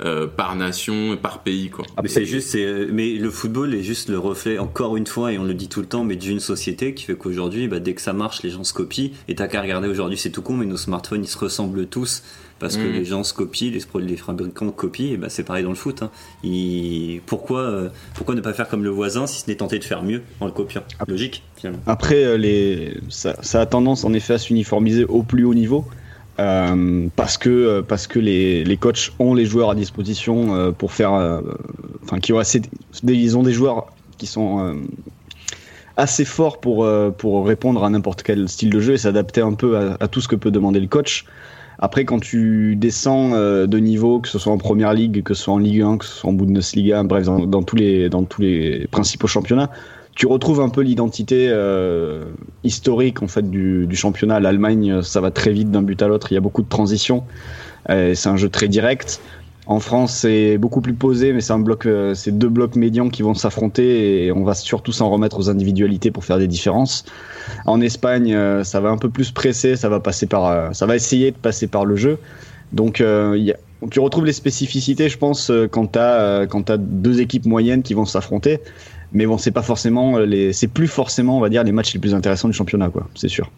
S1: Euh, par nation et par pays quoi.
S10: Mais c'est juste, c'est, mais le football est juste le reflet, encore une fois, et on le dit tout le temps, mais d'une société qui fait qu'aujourd'hui, bah, dès que ça marche, les gens se copient. Et t'as qu'à regarder aujourd'hui, c'est tout con, mais nos smartphones ils se ressemblent tous parce que
S1: Mhm.
S10: les gens se copient, les, fabricants copient, et bah, c'est pareil dans le foot. Hein. Ils- pourquoi, euh, pourquoi ne pas faire comme le voisin si ce n'est tenter de faire mieux en le copiant? Logique, finalement.
S11: Après, euh, les... ça, ça a tendance en effet à s'uniformiser au plus haut niveau. Euh, parce que euh, parce que les, les coachs ont les joueurs à disposition euh, pour faire enfin qui ont assez ils ont des joueurs qui sont assez forts pour pour répondre à n'importe quel style de jeu et s'adapter un peu à, tout ce que peut demander le coach. Après quand tu descends de niveau que ce soit en première ligue que ce soit en Ligue 1 que ce soit en Bundesliga bref dans tous les dans tous les principaux championnats tu retrouves un peu l'identité euh, historique en fait du, du championnat. L'Allemagne, ça va très vite d'un but à l'autre. Il y a beaucoup de transitions. Euh, c'est un jeu très direct. En France, c'est beaucoup plus posé, mais c'est un bloc, euh, c'est deux blocs médians qui vont s'affronter et on va surtout s'en remettre aux individualités pour faire des différences. En Espagne, euh, ça va un peu plus presser, ça va passer par, euh, ça va essayer de passer par le jeu. Donc, euh, tu retrouves les spécificités, je pense, euh, quand tu as, as deux équipes moyennes qui vont s'affronter. Mais bon, c'est pas forcément euh, les, c'est plus forcément, on va dire, les matchs les plus intéressants du championnat, quoi. C'est sûr.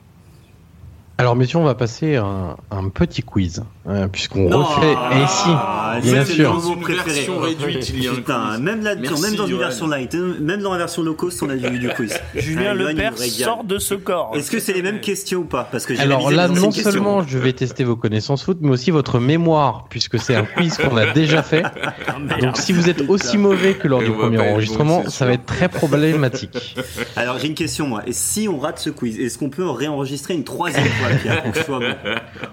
S9: Alors, messieurs, on va passer à un, un petit quiz, euh, puisqu'on refait. Et si,
S10: Ah,
S9: bien
S10: c'est
S9: sûr.
S10: le
S1: Une version réduite, il y a un
S10: Putain,
S1: quiz.
S10: même là,
S1: Merci,
S10: même dans une
S1: Johan.
S10: version light, hein, même dans la version low cost, on a vu du quiz.
S3: Julien
S10: Ah, il
S3: Lepers sort de ce corps.
S10: Est-ce que c'est les mêmes questions ou pas? Parce que j'ai
S9: Alors
S10: révisé
S9: là,
S10: les
S9: non seulement je vais tester vos connaissances foot, mais aussi votre mémoire, puisque c'est un quiz qu'on a déjà fait. Donc si vous êtes aussi mauvais que lors
S1: Et
S9: du
S1: on va
S9: premier
S1: pas être bon,
S9: enregistrement,
S1: c'est
S9: ça va
S1: sûr.
S9: être très problématique.
S10: Alors j'ai une question moi. Et si on rate ce quiz, est-ce qu'on peut réenregistrer une troisième fois,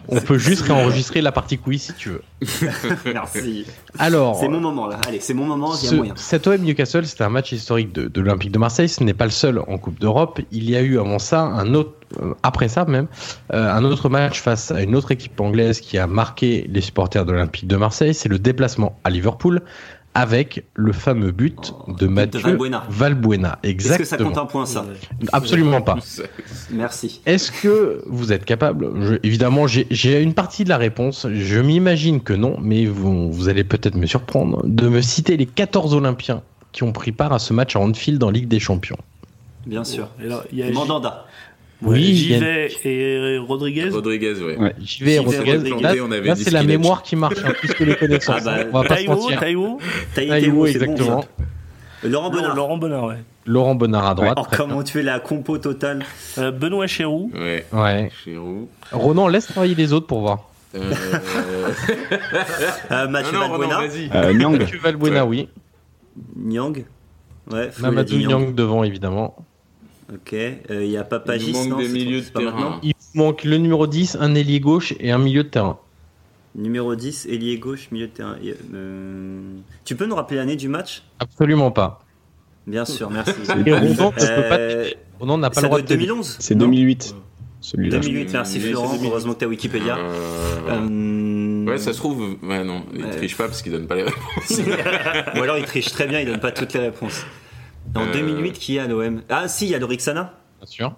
S9: On peut juste réenregistrer la partie quiz si tu veux.
S10: Merci.
S9: Alors,
S10: C'est mon moment là. Allez, c'est mon moment. Il y a
S9: Ce-
S10: moyen.
S9: cet OM Newcastle, c'était un match historique de, de l'Olympique de Marseille. Ce n'est pas le seul en Coupe d'Europe. Il y a eu avant ça un autre, euh, après ça même, euh, un autre match face à une autre équipe anglaise qui a marqué les supporters de l'Olympique de Marseille. C'est le déplacement à Liverpool avec le fameux but de Mathieu
S10: Valbuena.
S9: Valbuena.
S10: Est-ce
S9: Exactement.
S10: que ça compte un point ça?
S9: Absolument pas.
S10: Merci.
S9: Est-ce que vous êtes capable? Je- Évidemment, j'ai- une partie de la réponse. Je m'imagine que non, mais vous, vous allez peut-être me surprendre de me citer les 14 Olympiens qui ont pris part à ce match à Anfield en Ligue des Champions.
S10: Bien sûr.
S3: Et alors, il y a
S10: Mandanda.
S3: Ouais,
S9: Oui, il y a-
S3: Givet et Rodriguez.
S1: Rodriguez, ouais.
S11: Ouais.
S9: J'y vais,
S10: J'y vais,
S9: Rodriguez.
S10: Rodriguez.
S9: Là,
S1: on avait
S9: là, c'est la mémoire qui marche, hein, plus que les connaissances.
S10: Ah bah,
S9: on va pas se
S3: Taïwo,
S9: mentir.
S3: Taïwo.
S10: Taïwo, c'est bon,
S9: exactement.
S10: ça. Laurent
S3: Non,
S10: Bonnard.
S3: Laurent Bonnard, ouais.
S9: Laurent Bonnard à droite.
S10: Oh,
S9: très
S10: comment tu fais la compo totale
S3: Euh, Benoît Chéroux.
S1: Ouais.
S9: Ouais.
S1: Chirou.
S9: Ronan, laisse travailler les autres pour voir.
S1: Euh...
S10: euh, Mathieu
S1: non, non,
S10: Valbuena.
S11: Euh, Nyang.
S9: Mathieu Valbuena, oui.
S10: Nyang. Ouais,
S9: Mamadou
S10: dit
S9: Niang devant, évidemment.
S10: Ok. Euh, Il y a
S1: Il
S10: Papagis. non,
S1: manque des milieux de terrain.
S9: Il manque le numéro 10, un ailier gauche et un milieu de terrain.
S10: Numéro 10, ailier gauche, milieu de terrain. Euh, Tu peux nous rappeler l'année du match?
S9: Absolument pas.
S10: Bien sûr, merci.
S9: Et Ronan
S10: Euh,
S9: Ronan n'a pas
S10: ça
S9: le droit de
S10: être
S9: t'aider.
S10: 2011
S11: C'est
S10: non
S11: 2008. Celui-là.
S10: 2008, merci Florent.
S1: c'est 2008.
S10: Heureusement que t'as Wikipédia.
S1: Euh,
S10: Euh,
S1: Ouais, ça se trouve. Ouais, non, il triche pas parce qu'il donne pas les réponses.
S10: Ou alors il triche très bien, il donne pas toutes les réponses. En
S1: Euh.
S10: 2008, qui a à l'OM Ah si, il y a Lorixana.
S9: Bien sûr.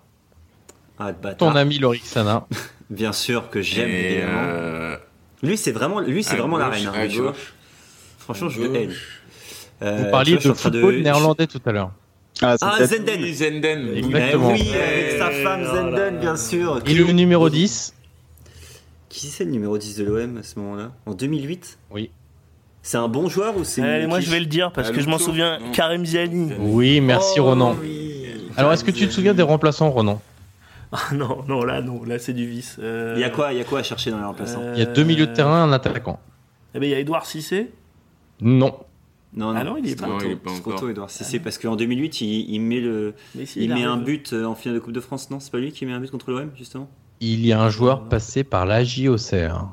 S10: Ah, le bâtard.
S9: Ton ami Lorixana.
S10: Bien sûr que j'aime
S1: Et,
S10: évidemment.
S1: euh,
S10: Lui, c'est vraiment, lui, c'est vraiment la reine. hein. Franchement, je le hais. Euh,
S9: Vous parliez
S10: vois,
S9: de football néerlandais tout à l'heure.
S11: Ah,
S10: Ah, Zenden.
S1: Oui, Zenden.
S9: Exactement.
S10: Eh oui, avec sa femme
S3: Oh
S10: Zenden,
S3: là.
S10: bien sûr.
S9: Et le numéro 10
S10: Qui c'est le numéro 10 de l'OM à ce moment-là? En 2008
S9: Oui.
S10: C'est un bon joueur ou c'est.
S3: Moi je vais le dire parce
S1: Ah,
S3: que je m'en souviens.
S1: Non.
S3: Karim Ziani.
S9: Oui, merci
S10: Oh,
S9: Ronan.
S10: oui.
S9: Alors, est-ce que tu te souviens des remplaçants, Ronan
S3: Ah non, non, là, non, là c'est du vice. Euh,
S10: Il y a quoi, il y a quoi à chercher dans les remplaçants
S3: euh,
S9: Il y a deux milieux de terrain, un attaquant.
S3: Eh ben, il y a Edouard Cissé.
S9: Non.
S10: Non,
S3: Ah non, il est pas-
S10: trop
S1: Non,
S10: tôt,
S1: il est pas
S10: c'est trop
S1: encore.
S10: tôt, Edouard Cissé, parce qu'en 2008, il, il met le,
S3: si,
S10: il met un but euh, en finale de Coupe de France, non C'est pas lui qui met un but contre l'OM, justement?
S9: Il y a un joueur passé par l'AJ Auxerre.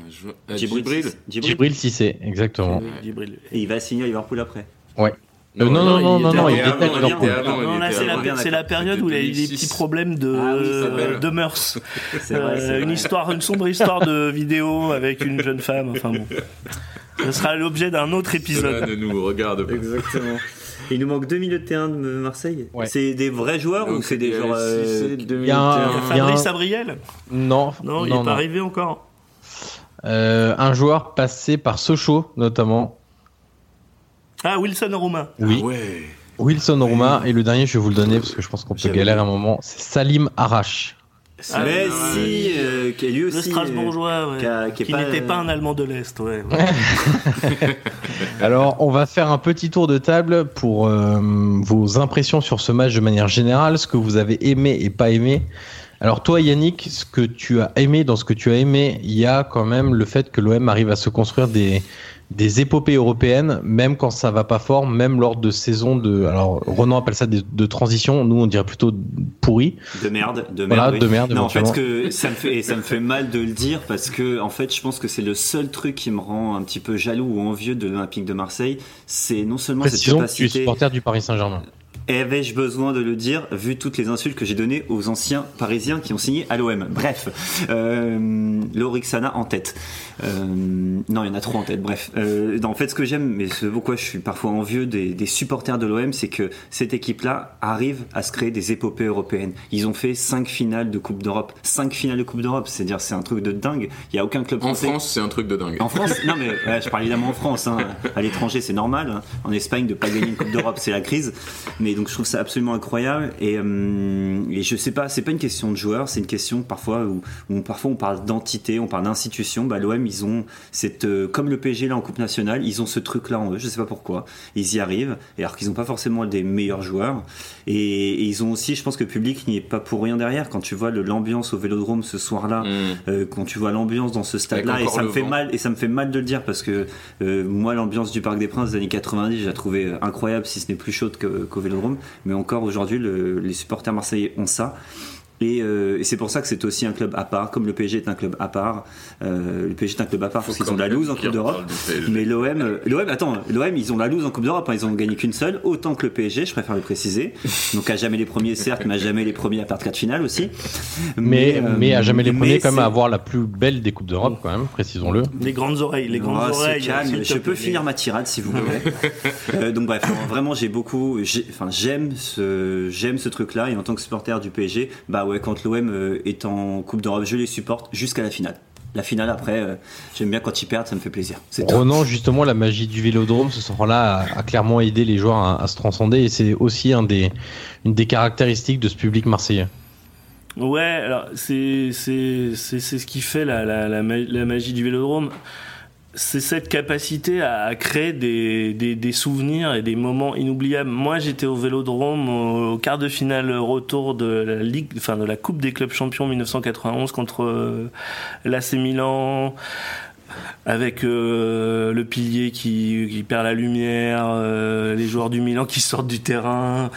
S1: Un joueur- euh,
S10: Djibril. Cissé.
S9: Exactement.
S3: Djibril.
S10: Et il va signer à Liverpool après.
S9: Euh, non, non, non, non, non, Liverpool.
S1: avant,
S3: Non,
S1: il
S3: là,
S1: était
S3: c'est la, période où il a eu des
S1: 2006.
S3: petits problèmes de,
S10: Ah oui,
S1: s'appelle.
S3: de mœurs.
S10: C'est vrai, c'est
S3: Euh, une histoire, une sombre histoire de vidéo avec une jeune femme. Enfin bon, ce sera l'objet d'un autre
S1: Cela
S3: épisode.
S1: ne nous regarde pas.
S10: Exactement. Il nous manque deux milieux de terrain de Marseille.
S9: Ouais.
S10: C'est des vrais joueurs
S1: Donc,
S10: ou c'est des joueurs. euh,
S9: Il y a
S3: Fabrice Abriel
S9: Non,
S3: Non, il
S9: non,
S3: n'est pas arrivé encore.
S9: Euh, un joueur passé par Sochaux, notamment.
S3: Ah, Wilson Romain.
S9: Oui.
S1: Ah ouais.
S9: Wilson Romain. Et le dernier, je vais vous le donner parce que je pense qu'on peut galérer un moment. C'est Salim Arash.
S3: Ah,
S10: mais si, euh, qui est lui
S3: Le. Strasbourgeois, ouais.
S10: qui a- qui est
S3: qui
S10: pas,
S3: n'était
S10: euh,
S3: pas un Allemand de l'Est, ouais. ouais.
S9: Alors, on va faire un petit tour de table pour euh, vos impressions sur ce match de manière générale, ce que vous avez aimé et pas aimé. Alors toi, Yannick, ce que tu as aimé, dans ce que tu as aimé, il y a quand même le fait que l'OM arrive à se construire des, des épopées européennes, même quand ça va pas fort, même lors de saisons de... Alors, Renan appelle ça des- de transition, nous on dirait plutôt pourri.
S10: De merde, de merde.
S9: Voilà,
S10: oui.
S9: de merde,
S10: Non, en fait, que ça me fait, et ça me fait mal de le dire parce que, en fait, je pense que c'est le seul truc qui me rend un petit peu jaloux ou envieux de l'Olympique de Marseille. C'est non seulement cette
S9: Précisons que tu es
S10: capacité.
S9: supporter du Paris Saint-Germain.
S10: Avais-je besoin de le dire, vu toutes les insultes que j'ai données aux anciens parisiens qui ont signé à l'OM Bref, euh, Lorixana en tête. Euh, non, il y en a trop en tête. Bref, euh, en fait, ce que j'aime, mais ce pourquoi je suis parfois envieux des, des supporters de l'OM, c'est que cette équipe-là arrive à se créer des épopées européennes. Ils ont fait cinq finales de Coupe d'Europe, cinq finales de Coupe d'Europe. C'est-à-dire, c'est un truc de dingue. Il y a aucun club
S1: En
S10: français.
S1: France, c'est un truc de dingue.
S10: En France, non mais ouais, je parle évidemment en France. hein. À l'étranger, c'est normal. hein. En Espagne, de pas gagner une Coupe d'Europe, c'est la crise. Mais donc, je trouve ça absolument incroyable. Et, euh, et je sais pas, c'est pas une question de joueurs, c'est une question parfois où, où parfois on parle d'entité, on parle d'institution. Bah, l'OM, ils ont cette, euh, comme le PSG là en Coupe nationale, ils ont ce truc-là en eux. Je sais pas pourquoi. Ils y arrivent. Alors qu'ils ont pas forcément des meilleurs joueurs. Et, et ils ont aussi, je pense que le public n'y est pas pour rien derrière. Quand tu vois l'ambiance au Vélodrome ce soir-là,
S1: Mm.
S10: euh, quand tu vois l'ambiance dans ce stade-là, et ça me fait
S1: vent.
S10: mal, et ça me fait mal de le dire parce que euh, moi, l'ambiance du Parc des Princes des années 90, je la trouvais euh, incroyable, si ce n'est plus chaude qu'au Vélodrome. Mais encore aujourd'hui, le- les supporters marseillais ont ça. Et, euh, et c'est pour ça que c'est aussi un club à part, comme le PSG est un club à part. Euh, le PSG est un club à part parce qu'ils ont
S1: quand
S10: la loose en Coupe d'Europe. Mais l'OM, euh, l'OM, attends, l'OM, ils ont la loose en Coupe d'Europe. hein, ils ont gagné qu'une seule, autant que le PSG, je préfère le préciser. Donc à jamais les premiers, certes, mais à jamais les premiers à perdre quatre finales aussi.
S9: Mais,
S10: euh,
S9: mais à jamais les premiers, quand même, à avoir la plus belle des Coupes d'Europe, quand même, précisons-le.
S3: Les grandes oreilles, les grandes
S10: Oh, c'est
S3: oreilles.
S10: calme, je peux finir ma tirade si vous voulez. Euh, donc bref, vraiment j'ai beaucoup, enfin j'aime ce, j'aime ce truc-là et en tant que supporter du PSG, bah ouais quand l'OM euh, est en Coupe d'Europe, je les supporte jusqu'à la finale. La finale après, euh, j'aime bien quand ils perdent, ça me fait plaisir. C'est tout.
S9: Renan, justement, la magie du vélodrome, ce soir-là, a, a clairement aidé les joueurs à, à se transcender et c'est aussi un des, une des caractéristiques de ce public marseillais.
S3: Ouais, alors c'est c'est c'est c'est ce qui fait la la la magie du Vélodrome. C'est cette capacité à, créer des, des souvenirs et des moments inoubliables. Moi, j'étais au Vélodrome au, au quart de finale retour de la ligue, enfin de la Coupe des clubs champions 1991 contre euh, l'AC Milan avec euh, le pilier qui, perd la lumière, euh, les joueurs du Milan qui sortent du terrain.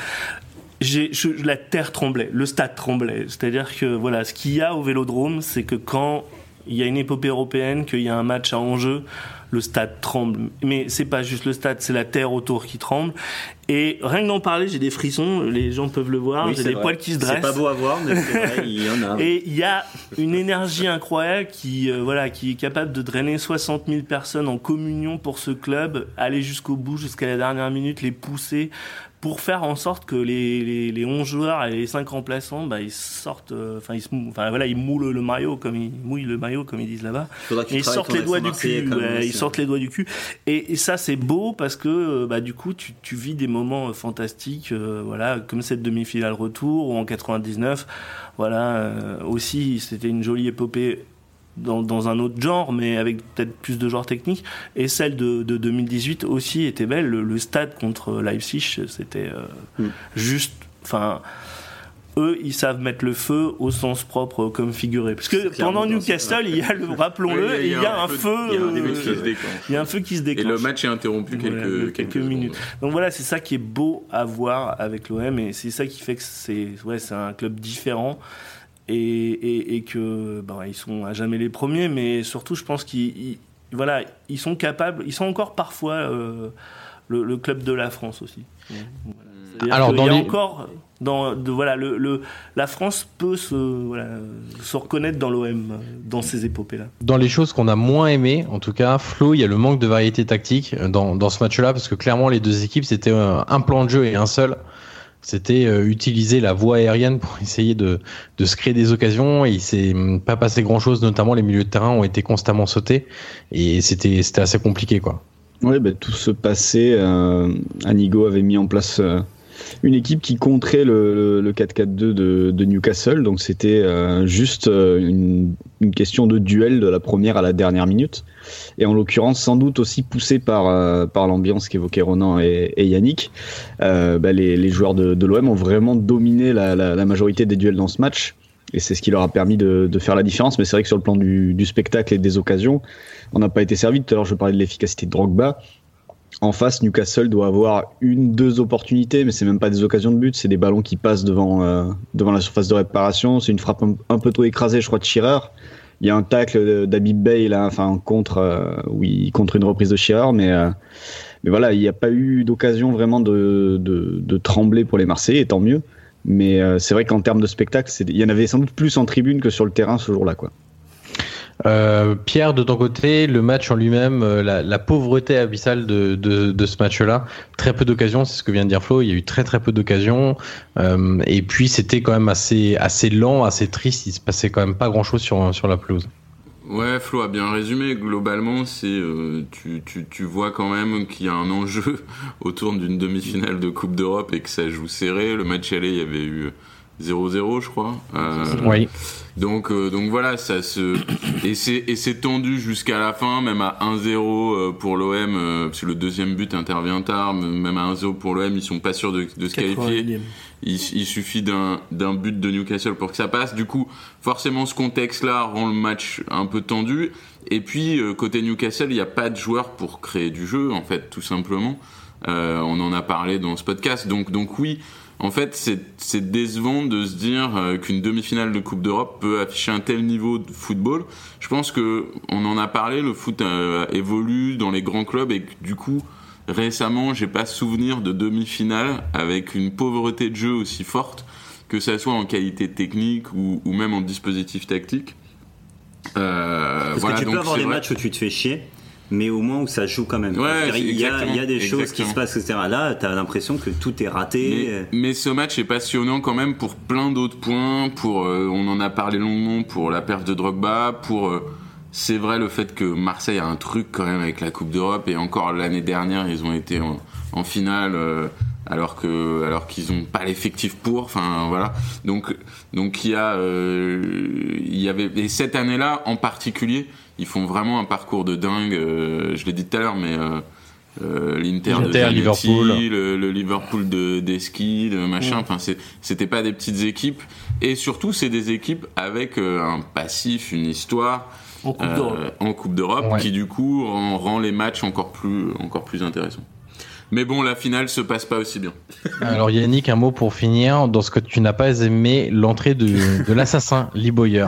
S3: La terre tremblait, le stade tremblait. C'est-à-dire que voilà, ce qu'il y a au Vélodrome, c'est que quand il y a une épopée européenne, qu'il y a un match à enjeu, le stade tremble. Mais c'est pas juste le stade, c'est la terre autour qui tremble. Et rien que d'en parler, j'ai des frissons. Les gens peuvent le voir.
S10: Oui,
S3: j'ai
S10: c'est
S3: des
S10: vrai.
S3: poils qui se
S10: C'est
S3: dressent.
S10: pas beau à voir, mais c'est vrai, il y en a.
S3: Et il y a une énergie incroyable qui, euh, voilà, qui est capable de drainer 60 000 personnes en communion pour ce club, aller jusqu'au bout, jusqu'à la dernière minute, les pousser pour faire en sorte que les, les, les 11 joueurs et les 5 remplaçants, bah, ils sortent, euh, enfin, ils, enfin, voilà, ils moulent le maillot, comme ils mouillent le maillot, comme ils disent là-bas. Ils sortent les doigts du cul. ouais, ils sortent les doigts du cul. Et, et ça, c'est beau parce que, euh, bah, du coup, tu, tu vis des moments euh, fantastiques, euh, voilà, comme cette demi-finale retour ou en 99. Voilà, euh, aussi, c'était une jolie épopée dans, dans un autre genre, mais avec peut-être plus de genre technique. Et celle de, de 2018 aussi était belle. Le, le stade contre Leipzig, c'était euh,
S10: Mm.
S3: juste, enfin. Eux, ils savent mettre le feu au sens propre comme figuré. Parce que pendant Newcastle, il y a le, rappelons-le, il y a un feu,
S1: il y a un
S3: euh,
S1: feu qui se déclenche.
S3: il y a un feu qui se
S1: Et
S3: déclenche.
S1: le match est interrompu quelques,
S3: Voilà,
S1: quelques,
S3: quelques
S1: secondes.
S3: minutes. Donc voilà, c'est ça qui est beau à voir avec l'OM et c'est ça qui fait que c'est ouais, c'est un club différent et, et, et que ben, ils sont à jamais les premiers, mais surtout je pense qu'ils ils- voilà, ils sont capables, ils sont encore parfois euh, le, le club de la France aussi. Voilà. C'est-à-dire
S9: Alors, dans
S3: y a
S9: les-
S3: encore dans de, voilà le, le la France peut se voilà, se reconnaître dans l'OM dans ces épopées là.
S9: Dans les choses qu'on a moins aimées, en tout cas, Flo, il y a le manque de variété tactique euh, dans, dans ce match-là, parce que clairement, les deux équipes, c'était un plan de jeu et un seul. C'était euh, utiliser la voie aérienne pour essayer de, de se créer des occasions. Et il s'est hum, pas passé grand chose, notamment les milieux de terrain ont été constamment sautés. Et c'était c'était assez compliqué, quoi.
S11: Oui, bah, tout se passait. Euh, Anigo avait mis en place euh, une équipe qui contrait le, le- le 4-4-2 de, de Newcastle. Donc c'était euh, juste euh, une, une question de duel de la première à la dernière minute. Et en l'occurrence, sans doute aussi poussé par, euh, par l'ambiance qu'évoquaient Ronan et, et Yannick, euh, bah, les, les joueurs de, de l'OM ont vraiment dominé la, la, la majorité des duels dans ce match. Et c'est ce qui leur a permis de, de faire la différence. Mais c'est vrai que sur le plan du, du spectacle et des occasions, on n'a pas été servi. Tout à l'heure, je parlais de l'efficacité de Drogba. En face, Newcastle doit avoir une, deux opportunités, mais c'est même pas des occasions de but, c'est des ballons qui passent devant, euh, devant la surface de réparation. C'est une frappe un, peu trop écrasée, je crois, de Shearer. Il y a un tacle d'Abib Bey, là, enfin, contre, euh, oui, contre une reprise de Shearer, mais, euh, mais voilà, il n'y a pas eu d'occasion vraiment de, de, de trembler pour les Marseillais, et tant mieux. Mais c'est vrai qu'en termes de spectacle, il y en avait sans doute plus en tribune que sur le terrain ce jour-là, quoi.
S9: Euh, Pierre, de ton côté, le match en lui-même, euh, la, pauvreté abyssale de, de, ce match-là, très peu d'occasions, c'est ce que vient de dire Flo. Il y a eu très très peu d'occasions, euh, et puis c'était quand même assez assez lent, assez triste. Il se passait quand même pas grand-chose sur sur la pelouse.
S1: Ouais, Flo a bien résumé. Globalement, c'est tu, tu, tu vois quand même qu'il y a un enjeu autour d'une demi-finale de Coupe d'Europe et que ça joue serré. Le match aller, il y avait eu 0-0, je crois. Euh,
S9: Oui.
S1: Donc, euh, donc voilà, ça se et c'est et c'est tendu jusqu'à la fin, même à 1-0 euh, pour l'OM, euh, parce que le deuxième but intervient tard. Même à 1-0 pour l'OM, ils sont pas sûrs de, de se qualifier.
S3: 81e.
S1: Il, il suffit d'un d'un but de Newcastle pour que ça passe. Du coup, forcément, ce contexte-là rend le match un peu tendu. Et puis, euh, côté Newcastle, il n'y a pas de joueurs pour créer du jeu, en fait, tout simplement. Euh, on en a parlé dans ce podcast. Donc, donc oui, en fait, c'est décevant de se dire euh, qu'une demi-finale de Coupe d'Europe peut afficher un tel niveau de football. Je pense que on en a parlé, le foot euh, évolue dans les grands clubs et que du coup, récemment, j'ai pas souvenir de demi-finale avec une pauvreté de jeu aussi forte, que ça soit en qualité technique ou, ou même en dispositif tactique. Euh,
S10: Parce
S1: voilà,
S10: que tu peux
S1: donc
S10: avoir des matchs où tu te fais chier, mais au moins où ça joue quand même.
S1: Ouais,
S10: il, y a,
S1: exactement,
S10: il y a des choses qui se passent, etc. Là, t'as l'impression que tout est raté.
S1: Mais, mais ce match est passionnant quand même pour plein d'autres points. Pour, euh, on en a parlé longuement pour la perte de Drogba. Pour, euh, c'est vrai le fait que Marseille a un truc quand même avec la Coupe d'Europe et encore l'année dernière ils ont été en, en finale. euh, alors que alors qu'ils ont pas l'effectif pour enfin voilà donc donc il y a il y avait et cette année-là en particulier ils font vraiment un parcours de dingue euh, je l'ai dit tout à l'heure mais euh, euh, l'Inter de
S9: L'Inter,
S1: Zanetti,
S9: Liverpool.
S1: le, le Liverpool de d'Esquille, de machin. Enfin, c'est- c'était pas des petites équipes. Et surtout, c'est des équipes avec euh, un passif, une histoire
S3: En Coupe
S1: euh,
S3: d'Europe.
S1: en Coupe d'Europe,
S9: Ouais.
S1: qui du coup rend, rend les matchs encore plus encore plus intéressants. Mais bon, la finale se passe pas aussi bien.
S9: Alors Yannick, un mot pour finir. Dans ce que tu n'as pas aimé, l'entrée de, de l'assassin Lee Boyer.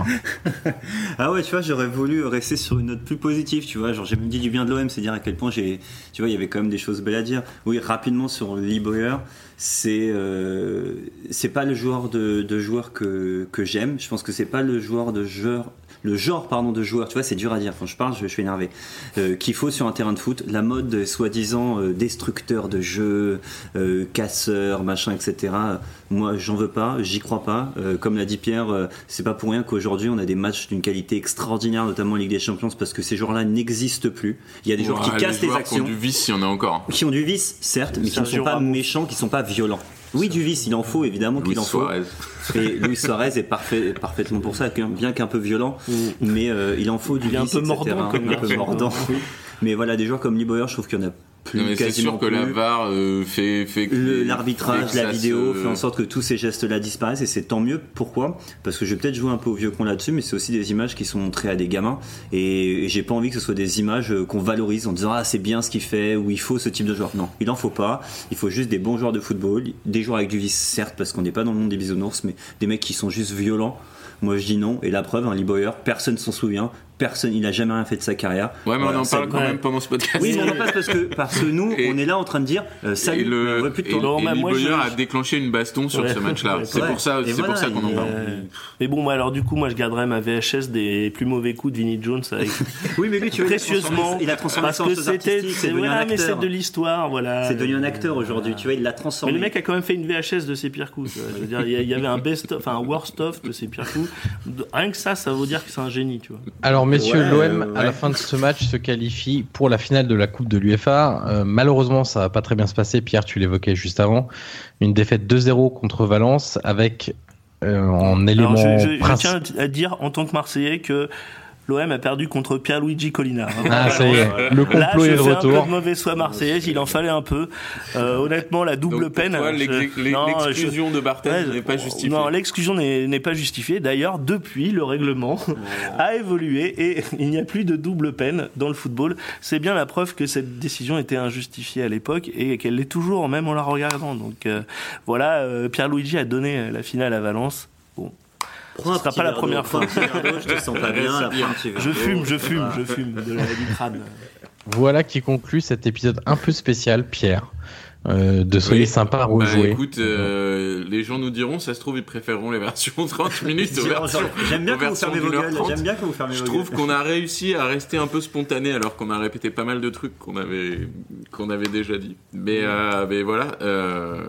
S10: Ah ouais, tu vois, j'aurais voulu rester sur une note plus positive, tu vois. Genre, j'ai même dit du bien de l'OM, c'est dire à quel point j'ai, tu vois, il y avait quand même des choses belles à dire. Oui, rapidement sur Lee Boyer, c'est, euh, c'est pas le joueur de, de joueur que, que j'aime. Je pense que c'est pas le joueur de joueur, le genre, pardon, de joueur. Tu vois, c'est dur à dire. Quand je parle, je, je suis énervé. Euh, qu'il faut sur un terrain de foot. La mode, euh, soi-disant, euh, destructeur de jeu, euh, casseur, machin, etc. Moi, j'en veux pas, j'y crois pas. Euh, comme l'a dit Pierre, euh, c'est pas pour rien qu'aujourd'hui on a des matchs d'une qualité extraordinaire, notamment en Ligue des Champions, parce que ces joueurs-là n'existent plus. Il y a des joueurs qui
S1: Ouais,
S10: cassent
S1: les joueurs qui
S10: actions,
S1: ont du vice, il y en a encore.
S10: qui ont du vice, certes, mais qui ne sont pas méchants, qui sont pas violents. Oui, du vice, il en faut évidemment qu'il en faut.
S1: Suarez.
S10: Et Luis Suarez est parfait, parfaitement pour ça, bien qu'un peu violent, mais euh, il en faut du
S3: Il est un
S10: vice,
S3: peu
S10: etc.,
S3: mordant, comme
S10: un peu mordant. Mais voilà, des joueurs comme Lee Boyer, je trouve qu'il y en a plus
S1: Non, mais c'est
S10: quasiment
S1: sûr que
S10: plus.
S1: la VAR euh, fait,
S10: L'arbitrage, la vidéo
S1: se-
S10: fait en sorte que tous ces gestes-là disparaissent et c'est tant mieux. Pourquoi? Parce que je vais peut-être jouer un peu au vieux con là-dessus, mais c'est aussi des images qui sont montrées à des gamins et, et j'ai pas envie que ce soit des images euh, qu'on valorise en disant ah c'est bien ce qu'il fait ou il faut ce type de joueur. Non, il en faut pas. Il faut juste des bons joueurs de football, des joueurs avec du vice certes parce qu'on n'est pas dans le monde des bisounours, mais des mecs qui sont juste violents. Moi je dis non et la preuve, un Lee Boyer, personne s'en souvient. Personne, il a jamais rien fait de sa carrière.
S1: Ouais, mais
S10: Voilà,
S1: on en parle quand même pendant ce podcast.
S10: Oui, mais on en parle parce que, parce que nous,
S1: Et-
S10: on est là en train de dire euh,
S1: Et
S10: salut,
S1: le,
S10: mais on veut plus de
S3: bah,
S1: a déclenché une baston sur
S3: Ouais.
S1: ce match-là.
S3: Ouais.
S1: C'est
S10: Ouais.
S1: pour ça, c'est
S10: voilà,
S1: pour ça qu'on en parle.
S3: Euh, Mais bon, alors du coup, moi je garderais ma VHS des plus mauvais coups de Vinnie Jones avec
S10: Oui, mais lui, tu
S3: précieusement.
S10: il a transformé
S3: parce que c'était,
S10: c'est
S3: voilà, mais c'est de l'histoire, voilà.
S10: C'est devenu un acteur aujourd'hui, tu vois, il l'a
S3: Mais
S10: transformé.
S3: le mec a quand même fait une VHS de ses pires coups. Je veux dire, il y avait un best, enfin un worst of de ses pires coups. Rien que ça, ça veut dire que c'est un génie, tu vois.
S9: Alors, messieurs,
S10: Ouais,
S9: l'OM, à la fin de ce match, se qualifie pour la finale de la Coupe de l'UFA. Euh, malheureusement, ça va pas très bien se passer. Pierre, tu l'évoquais juste avant. Une défaite 2-0 contre Valence avec euh, en élément
S3: Alors, je, je- tiens à dire en tant que Marseillais que l'OM a perdu contre Pierluigi Collina.
S9: Ah, ça y est, le
S3: Là,
S9: complot
S3: je
S9: est de
S3: fais un peu
S9: retour.
S3: de mauvais soin marseillaise, il en fallait un peu. Euh, honnêtement, la double
S1: Donc,
S3: peine. je- je-
S1: l'exclusion de Barthez
S3: Ouais,
S1: n'est pas justifiée.
S3: Non, l'exclusion n'est n'est pas justifiée. D'ailleurs, depuis, le règlement a évolué et il n'y a plus de double peine dans le football. C'est bien la preuve que cette décision était injustifiée à l'époque et qu'elle l'est toujours, même en la regardant. Donc euh, voilà, euh, Pierre-Luigi a donné la finale à Valence. Bon,
S10: Prends
S3: ce sera pas la première fois.
S10: Je te sens pas bien.
S1: Bien.
S10: verre
S3: Je fume, je fume, je fume de la, du crâne.
S9: Voilà qui conclut cet épisode un peu spécial, Pierre. Euh, de Soyez
S1: Oui.
S9: sympa à
S1: Bah,
S9: rejouer.
S1: écoute, euh, les gens nous diront, ça se trouve, ils préféreront les versions 30 minutes aux
S10: J'aime
S1: versions.
S10: j'aime bien
S1: aux
S10: que vous gueules. J'aime bien que vous fermez
S1: Je
S10: vos
S1: trouve
S10: gueules.
S1: qu'on a réussi à rester un peu spontané alors qu'on a répété pas mal de trucs qu'on avait qu'on avait déjà dit. Mais, euh, mais voilà, euh,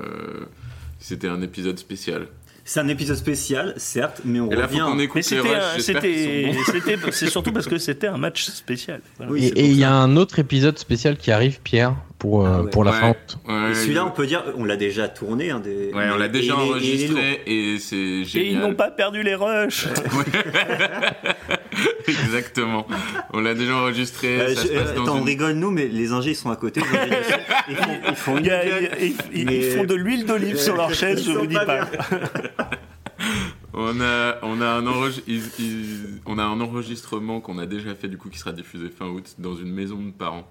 S1: c'était un épisode spécial.
S10: C'est un épisode spécial, certes, mais on
S1: Et là, faut
S10: revient.
S1: qu'on
S3: Mais
S1: écoute
S3: c'était, c'était, c'est surtout parce que c'était un match spécial. Voilà.
S10: Oui,
S9: Et et il y a un autre épisode spécial qui arrive, Pierre, pour, euh,
S10: Ah ouais.
S9: pour la
S1: Ouais.
S9: fin.
S1: Ouais,
S10: Et celui-là,
S1: il-
S10: on peut dire, on l'a déjà tourné. Hein, des...
S1: Ouais, on l'a
S10: et
S1: déjà
S10: est- et
S1: enregistré et c'est
S3: Et
S1: génial.
S3: ils n'ont pas perdu les rushs.
S1: Exactement. On l'a déjà enregistré.
S10: Euh,
S1: ça
S10: je-
S1: se passe
S10: euh,
S1: dans
S10: attends, on rigole nous, mais les ingés ils sont à côté. Ils font, ils font une
S3: Il y a-
S10: gueule,
S3: ils, ils-
S10: mais-
S3: ils font de l'huile d'olive sur leur chaise, je vous dis
S10: pas.
S1: On a, on a un enregi- ils- ils- on a un enregistrement qu'on a déjà fait du coup qui sera diffusé fin août dans une maison de parents.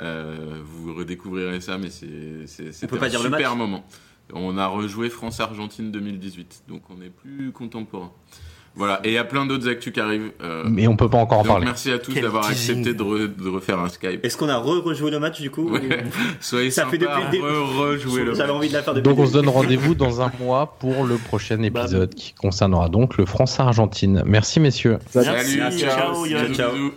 S1: Euh, vous redécouvrirez ça, mais c'est
S10: pas
S1: un
S10: dire
S1: super moment. On a rejoué France-Argentine 2018, donc on est plus contemporain. Voilà, et il y a plein d'autres actus qui arrivent. euh,
S9: Mais on peut pas encore
S1: donc
S9: parler.
S1: merci à tous
S3: Quel
S1: d'avoir
S3: teasing.
S1: accepté de, re- de refaire un Skype.
S10: Est-ce qu'on a re-rejoué le match du coup
S1: Ouais. Soyez
S10: Ça fait
S1: sympas,
S10: depuis le début.
S1: re- rejouez le match.
S10: envie de la faire depuis
S9: Donc on se donne rendez-vous dans un mois pour le prochain
S3: Bah,
S9: épisode qui concernera donc le France-Argentine. Merci messieurs.
S1: Salut, ciao,
S3: ciao,
S10: Ciao.